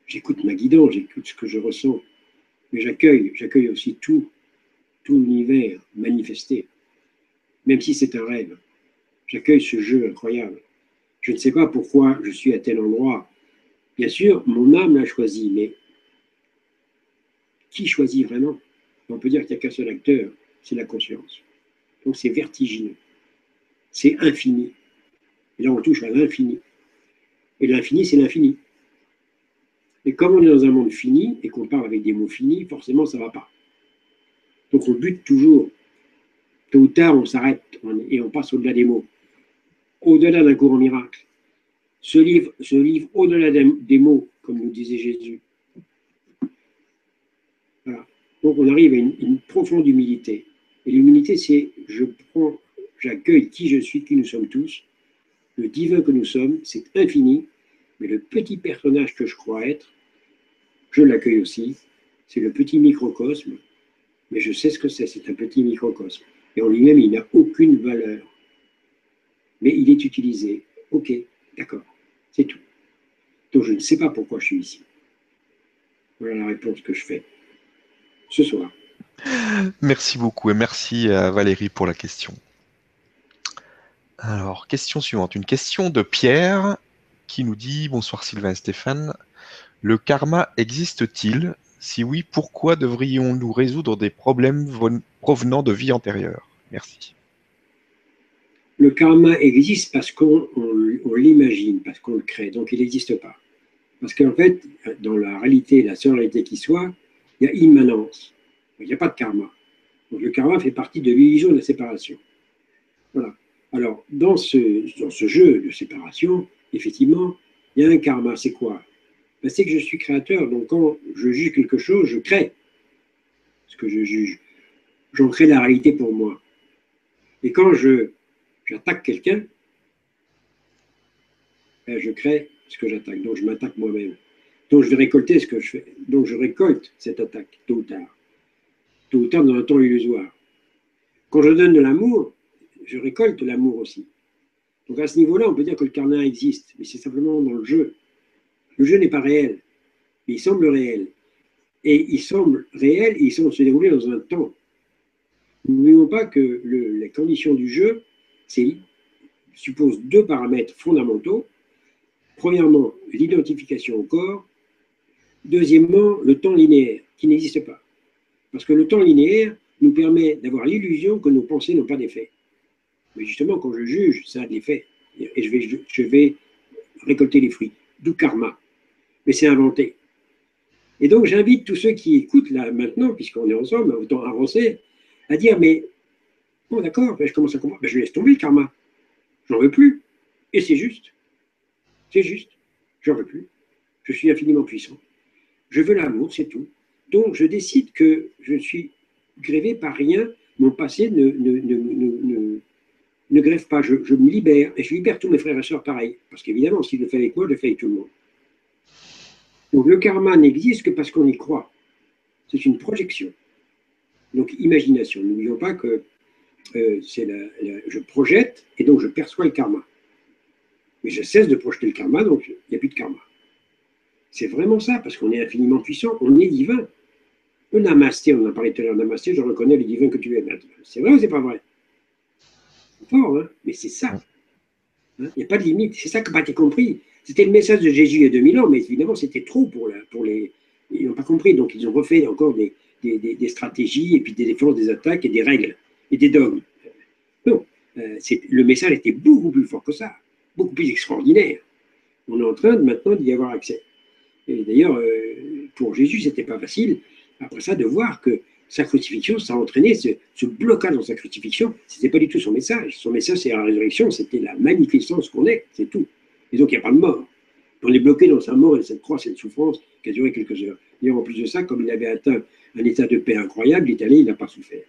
J'écoute ma guidance, j'écoute ce que je ressens mais j'accueille, j'accueille aussi tout, tout l'univers manifesté, même si c'est un rêve. J'accueille ce jeu incroyable. Je ne sais pas pourquoi je suis à tel endroit. Bien sûr, mon âme l'a choisi, mais qui choisit vraiment? On peut dire qu'il n'y a qu'un seul acteur, c'est la conscience. Donc c'est vertigineux, c'est infini. Et là, on touche à l'infini. Et l'infini, c'est l'infini. Et comme on est dans un monde fini et qu'on parle avec des mots finis, forcément, ça ne va pas. Donc on bute toujours. Tôt ou tard, on s'arrête et on passe au-delà des mots. Au-delà d'un courant miracle. Ce livre, ce livre au-delà des mots, comme nous disait Jésus. Voilà. Donc on arrive à une profonde humilité. Et l'humilité, c'est je prends, j'accueille qui je suis, qui nous sommes tous. Le divin que nous sommes, c'est infini mais le petit personnage que je crois être, je l'accueille aussi. C'est le petit microcosme, mais je sais ce que c'est, c'est un petit microcosme. Et en lui-même, il n'a aucune valeur. Mais il est utilisé. Ok, d'accord, c'est tout. Donc je ne sais pas pourquoi je suis ici. Voilà la réponse que je fais ce soir. Merci beaucoup et merci à Valérie pour la question. Alors, question suivante. Une question de Pierre qui nous dit Bonsoir Sylvain et Stéphane. Le karma existe-t-il? Si oui, pourquoi devrions-nous résoudre des problèmes provenant de vie antérieure? Merci. Le karma existe parce qu'on l'imagine, parce qu'on le crée, donc il n'existe pas. Parce qu'en fait, dans la réalité, la seule réalité qui soit, il y a immanence. Il n'y a pas de karma. Donc le karma fait partie de l'illusion de la séparation. Voilà. Alors, dans ce, dans ce jeu de séparation, effectivement, il y a un karma. C'est quoi? Ben, C'est que je suis créateur. Donc quand je juge quelque chose, je crée ce que je juge. J'en crée la réalité pour moi. Et quand je j'attaque quelqu'un, ben, je crée ce que j'attaque. Donc je m'attaque moi-même. Donc je vais récolter ce que je fais. Donc je récolte cette attaque, tôt ou tard. Tôt ou tard dans un temps illusoire. Quand je donne de l'amour, je récolte l'amour aussi. Donc à ce niveau-là, on peut dire que le karma existe, mais c'est simplement dans le jeu. Le jeu n'est pas réel, mais il semble réel. Et il semble réel et il semble se dérouler dans un temps. N'oublions pas que les conditions du jeu supposent deux paramètres fondamentaux. Premièrement, l'identification au corps. Deuxièmement, le temps linéaire, qui n'existe pas. Parce que le temps linéaire, nous permet d'avoir l'illusion que nos pensées n'ont pas d'effet. Mais justement, quand je juge, ça a de l'effet. Et je vais, récolter les fruits. D'où karma. Mais c'est inventé. Et donc, j'invite tous ceux qui écoutent là maintenant, puisqu'on est ensemble, autant avancer, à dire Mais, bon, d'accord, je commence à comprendre, je laisse tomber le karma. J'en veux plus. Et c'est juste. C'est juste. J'en veux plus. Je suis infiniment puissant. Je veux l'amour, c'est tout. Donc, je décide que je suis grévé par rien. Mon passé ne, ne, grève pas. Je, me libère. Et je libère tous mes frères et sœurs pareil. Parce qu'évidemment, s'il le fait avec moi, je le fais avec tout le monde. Donc le karma n'existe que parce qu'on y croit. C'est une projection. Donc imagination. N'oublions pas que euh, la, je projette et donc je perçois le karma. Mais je cesse de projeter le karma, donc il n'y a plus de karma. C'est vraiment ça, parce qu'on est infiniment puissant, on est divin. Le namasté, on en a parlé tout à l'heure, namasté, je reconnais le divin que tu es. C'est vrai ou c'est pas vrai? Hein mais c'est ça. Hein il n'y a pas de limite. C'est ça que pas été compris. C'était le message de Jésus il y a 2000 ans, mais évidemment, c'était trop pour, les. Ils n'ont pas compris, donc ils ont refait encore des, des, stratégies, et puis des défenses, des attaques, et des règles, et des dogmes. Non, euh, le message était beaucoup plus fort que ça, beaucoup plus extraordinaire. On est en train de, maintenant d'y avoir accès. Et d'ailleurs, euh, pour Jésus, c'était pas facile, après ça, de voir que sa crucifixion, ça a entraîné ce, blocage dans sa crucifixion. Ce n'était pas du tout son message. Son message, c'est la résurrection, c'était la manifestance qu'on est, c'est tout. Et donc, il n'y a pas de mort. On est bloqué dans sa mort et cette croix, cette souffrance qui a duré quelques heures. Et en plus de ça, comme il avait atteint un état de paix incroyable, l'Italien, il n'a pas souffert.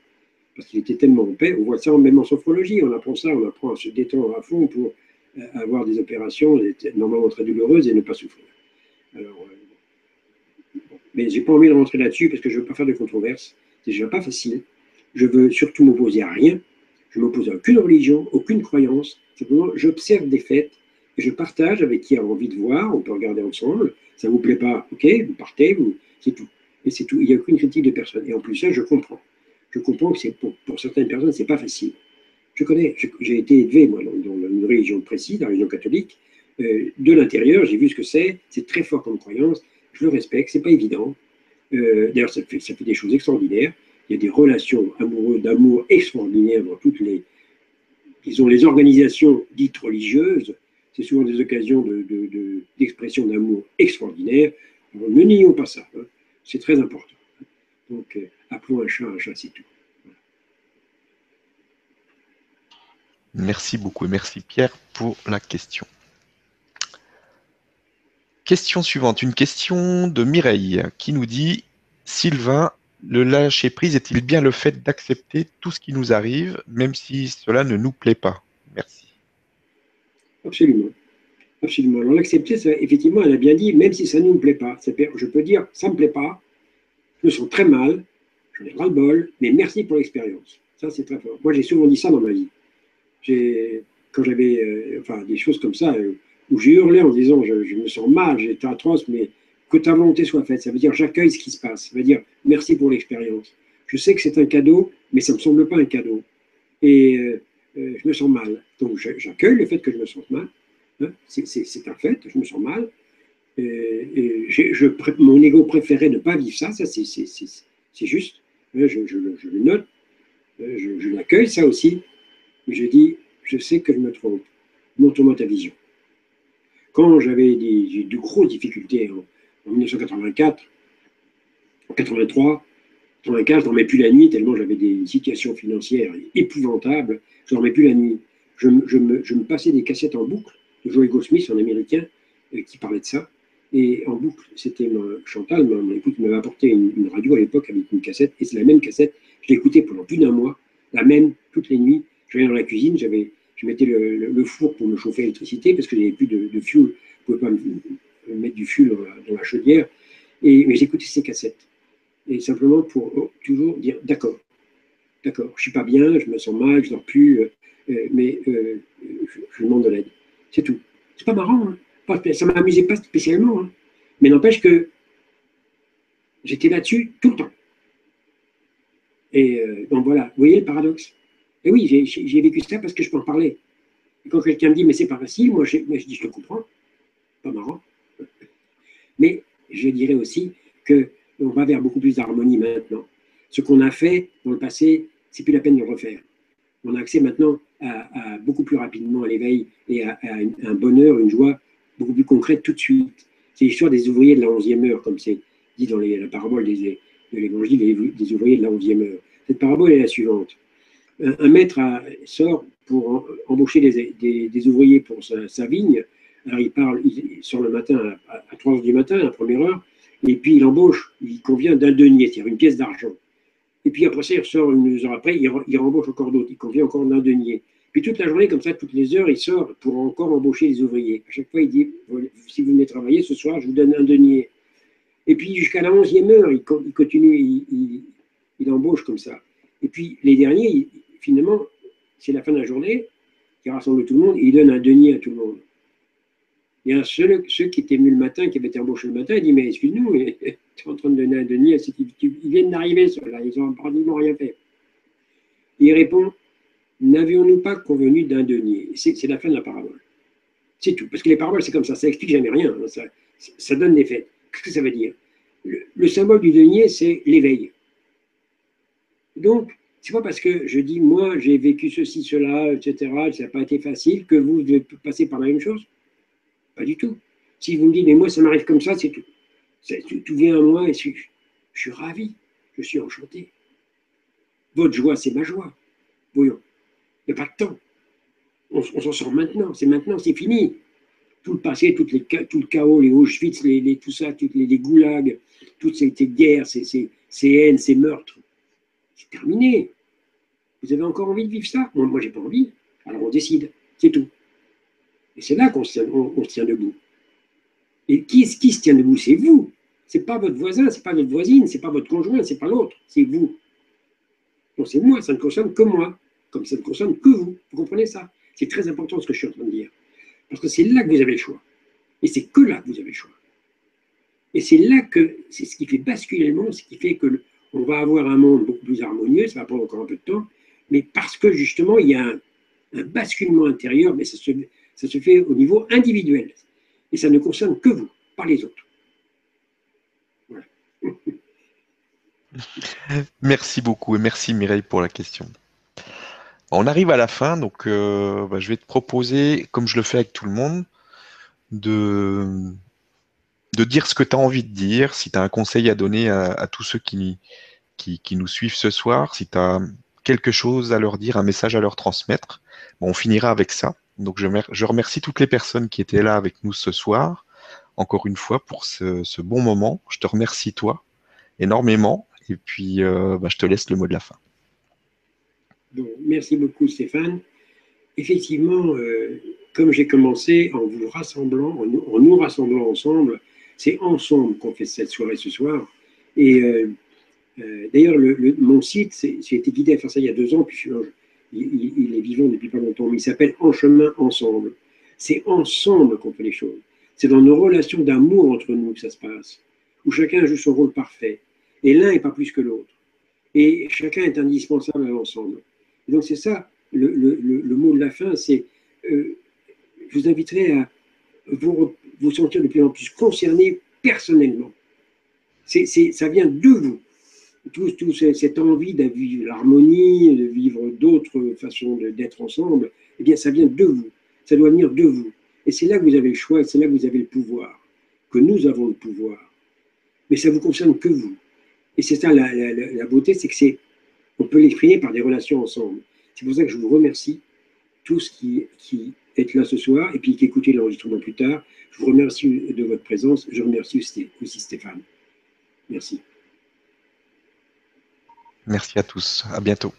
Parce qu'il était tellement en paix. On voit ça même en sophrologie. On apprend ça, on apprend à se détendre à fond pour euh, avoir des opérations normalement très douloureuses et ne pas souffrir. Alors, euh, mais j'ai pas envie de rentrer là-dessus parce que je ne veux pas faire de controverse. C'est déjà pas facile. Je veux surtout m'opposer à rien. Je m'oppose à aucune religion, aucune croyance. Simplement, j'observe des faits je partage avec qui a envie de voir, on peut regarder ensemble, ça vous plaît pas, ok, vous partez, c'est tout. Et c'est tout, il n'y a aucune critique de personne. Et en plus, ça, je comprends. Je comprends que pour, certaines personnes, c'est pas facile. Je connais, j'ai été élevé, dans, une religion précise, la religion catholique. Euh, de l'intérieur, j'ai vu ce que c'est, c'est très fort comme croyance, je le respecte, c'est pas évident. Euh, d'ailleurs, ça fait, des choses extraordinaires. Il y a des relations amoureuses, d'amour extraordinaires dans toutes les, disons, les organisations dites religieuses c'est souvent des occasions d'expression de, d'amour extraordinaire. ne nions pas ça, hein. c'est très important. Donc, euh, appelons un chat un chat, c'est tout. Merci beaucoup et merci Pierre pour la question. Question suivante, une question de Mireille qui nous dit Sylvain, le lâcher prise est-il bien le fait d'accepter tout ce qui nous arrive, même si cela ne nous plaît pas? Merci. Absolument. Absolument. Alors l'accepter, effectivement, elle a bien dit, même si ça ne nous plaît pas, je peux dire, ça ne me plaît pas, je me sens très mal, j'en ai ras-le-bol, mais merci pour l'expérience. Ça, c'est très fort. Moi, j'ai souvent dit ça dans ma vie. Quand j'avais euh, enfin, des choses comme ça, euh, où j'ai hurlé en disant, je, me sens mal, j'étais atroce, mais que ta volonté soit faite. Ça veut dire, j'accueille ce qui se passe. Ça veut dire, merci pour l'expérience. Je sais que c'est un cadeau, mais ça ne me semble pas un cadeau. Et euh, je me sens mal. Donc, j'accueille le fait que je me sente mal. Hein, c'est un fait, je me sens mal. Je, mon ego préférait ne pas vivre ça, ça c'est juste. Hein, je, le note, euh, je, l'accueille, ça aussi. Je dis, je sais que je me trompe. Montre-moi ta vision. Quand j'avais de grosses difficultés en, 1984, en 83, 95, je dormais plus la nuit tellement j'avais des situations financières épouvantables. Je dormais plus la nuit. Je, me, passais des cassettes en boucle de Joey Goldsmith, un américain, euh, qui parlait de ça. Et en boucle, c'était Chantal, mon écoute, m'avait apporté une, radio à l'époque avec une cassette, et c'est la même cassette. Je l'ai écoutée pendant plus d'un mois, la même, toutes les nuits. Je venais dans la cuisine, j'avais, je mettais le, four pour me chauffer l'électricité parce que j'avais plus de, de fuel. Je ne pouvais pas mettre du fuel dans la, chaudière. Et, mais j'écoutais ces cassettes. Et simplement pour oh, toujours dire d'accord, d'accord, je suis pas bien, je me sens mal, je dors plus, euh, euh, mais je, je demande de l'aide. C'est tout. C'est pas marrant. Hein. Ça ne m'amusait pas spécialement. Hein. Mais n'empêche que j'étais là-dessus tout le temps. Et euh, donc voilà, vous voyez le paradoxe? Et oui, j'ai vécu ça parce que je peux en parler. Et quand quelqu'un me dit, mais c'est pas facile, moi je, dis, je te comprends. Pas marrant. Mais je dirais aussi qu'on va vers beaucoup plus d'harmonie maintenant. Ce qu'on a fait dans le passé, c'est plus la peine de le refaire. On a accès maintenant à, beaucoup plus rapidement à l'éveil et à, un bonheur, une joie beaucoup plus concrète tout de suite. C'est l'histoire des ouvriers de la 11e heure, comme c'est dit dans la parabole des, de l'évangile des, ouvriers de la 11e heure. Cette parabole est la suivante. Un, maître sort pour embaucher des, ouvriers pour sa, vigne. Alors il parle, il sort le matin à, 3 heures du matin, à la première heure, et puis il embauche, il convient d'un denier, c'est-à-dire une pièce d'argent. Et puis après ça, il ressort une heure après, il, il rembauche encore d'autres, il convient encore d'un denier. Puis toute la journée, comme ça, toutes les heures, il sort pour encore embaucher les ouvriers. À chaque fois, il dit si vous venez travailler ce soir, je vous donne un denier. Et puis jusqu'à la onzième heure, il, continue, il, embauche comme ça. Et puis les derniers, finalement, c'est la fin de la journée, il rassemble tout le monde et il donne un denier à tout le monde. Il y a ceux, ceux qui étaient venus le matin, qui avaient été embauchés le matin, il dit Mais excuse-nous, <laughs> tu es en train de donner un denier à ceux qui ils viennent d'arriver, ils n'ont pratiquement rien fait. il répond N'avions-nous pas convenu d'un denier? C'est la fin de la parabole. C'est tout. Parce que les paraboles, c'est comme ça, ça explique jamais rien. Hein. Ça, donne des faits. <laughs> Qu'est-ce que ça veut dire? Le, symbole du denier, c'est l'éveil. Donc, c'est pas parce que je dis, moi, j'ai vécu ceci, cela, etc., ça n'a pas été facile, que vous devez passer par la même chose. Pas du tout. Si vous me dites, mais moi, ça m'arrive comme ça, c'est tout. Tout vient à moi et je, je suis ravi, je suis enchanté. Votre joie, c'est ma joie. Voyons. Il n'y a pas de temps. On, s'en sort maintenant. C'est maintenant, c'est fini. Tout le passé, tout le chaos, les Auschwitz, tout ça, toutes les, goulags, toutes ces, guerres, ces, haines, ces meurtres, c'est terminé. Vous avez encore envie de vivre ça? Moi, moi j'ai pas envie. Alors on décide. C'est tout. Et c'est là qu'on se, tient debout. Et qui, qui se tient debout? C'est vous. C'est pas votre voisin, c'est pas votre voisine, c'est pas votre conjoint, c'est pas l'autre, c'est vous. Donc c'est moi, ça ne concerne que moi comme ça ne concerne que vous. Vous comprenez ça? C'est très important ce que je suis en train de dire. Parce que c'est là que vous avez le choix. Et c'est que là que vous avez le choix. Et c'est là que c'est ce qui fait basculer le monde, ce qui fait que on va avoir un monde beaucoup plus harmonieux, ça va prendre encore un peu de temps, mais parce que justement il y a un, basculement intérieur, mais ça se, fait au niveau individuel. Et ça ne concerne que vous, pas les autres. <laughs> Merci beaucoup et merci Mireille pour la question. On arrive à la fin, donc euh, bah, je vais te proposer, comme je le fais avec tout le monde, de, de dire ce que tu as envie de dire, si tu as un conseil à donner à, tous ceux qui, qui, nous suivent ce soir, si tu as quelque chose à leur dire, un message à leur transmettre. on finira avec ça. Donc je, je, remercie toutes les personnes qui étaient là avec nous ce soir, encore une fois, pour ce, bon moment. Je te remercie toi énormément, et puis euh, bah, je te laisse le mot de la fin merci beaucoup Stéphane. Effectivement, euh, comme j'ai commencé en vous rassemblant, en nous, rassemblant ensemble, c'est ensemble qu'on fait cette soirée ce soir. Et euh, euh, d'ailleurs, mon site, j'ai été guidé à faire ça il y a deux ans, puis il, est vivant depuis pas longtemps, mais il s'appelle En chemin ensemble. C'est ensemble qu'on fait les choses. C'est dans nos relations d'amour entre nous que ça se passe, où chacun joue son rôle parfait. Et l'un n'est pas plus que l'autre. Et chacun est indispensable à l'ensemble donc c'est ça, le, mot de la fin, c'est, euh, je vous inviterai à vous, vous sentir de plus en plus concerné personnellement. Ça vient de vous. Tout, tout cette envie de vivre l'harmonie, de vivre d'autres façons d'être ensemble, eh bien, ça vient de vous. Ça doit venir de vous. Et c'est là que vous avez le choix, et c'est là que vous avez le pouvoir, que nous avons le pouvoir. Mais ça ne vous concerne que vous. Et c'est ça la, la beauté, c'est que c'est on peut l'exprimer par des relations ensemble. C'est pour ça que je vous remercie tous qui, qui êtes là ce soir et puis qui écoutez l'enregistrement plus tard. Je vous remercie de votre présence. Je remercie aussi Stéphane. Merci. Merci à tous. À bientôt.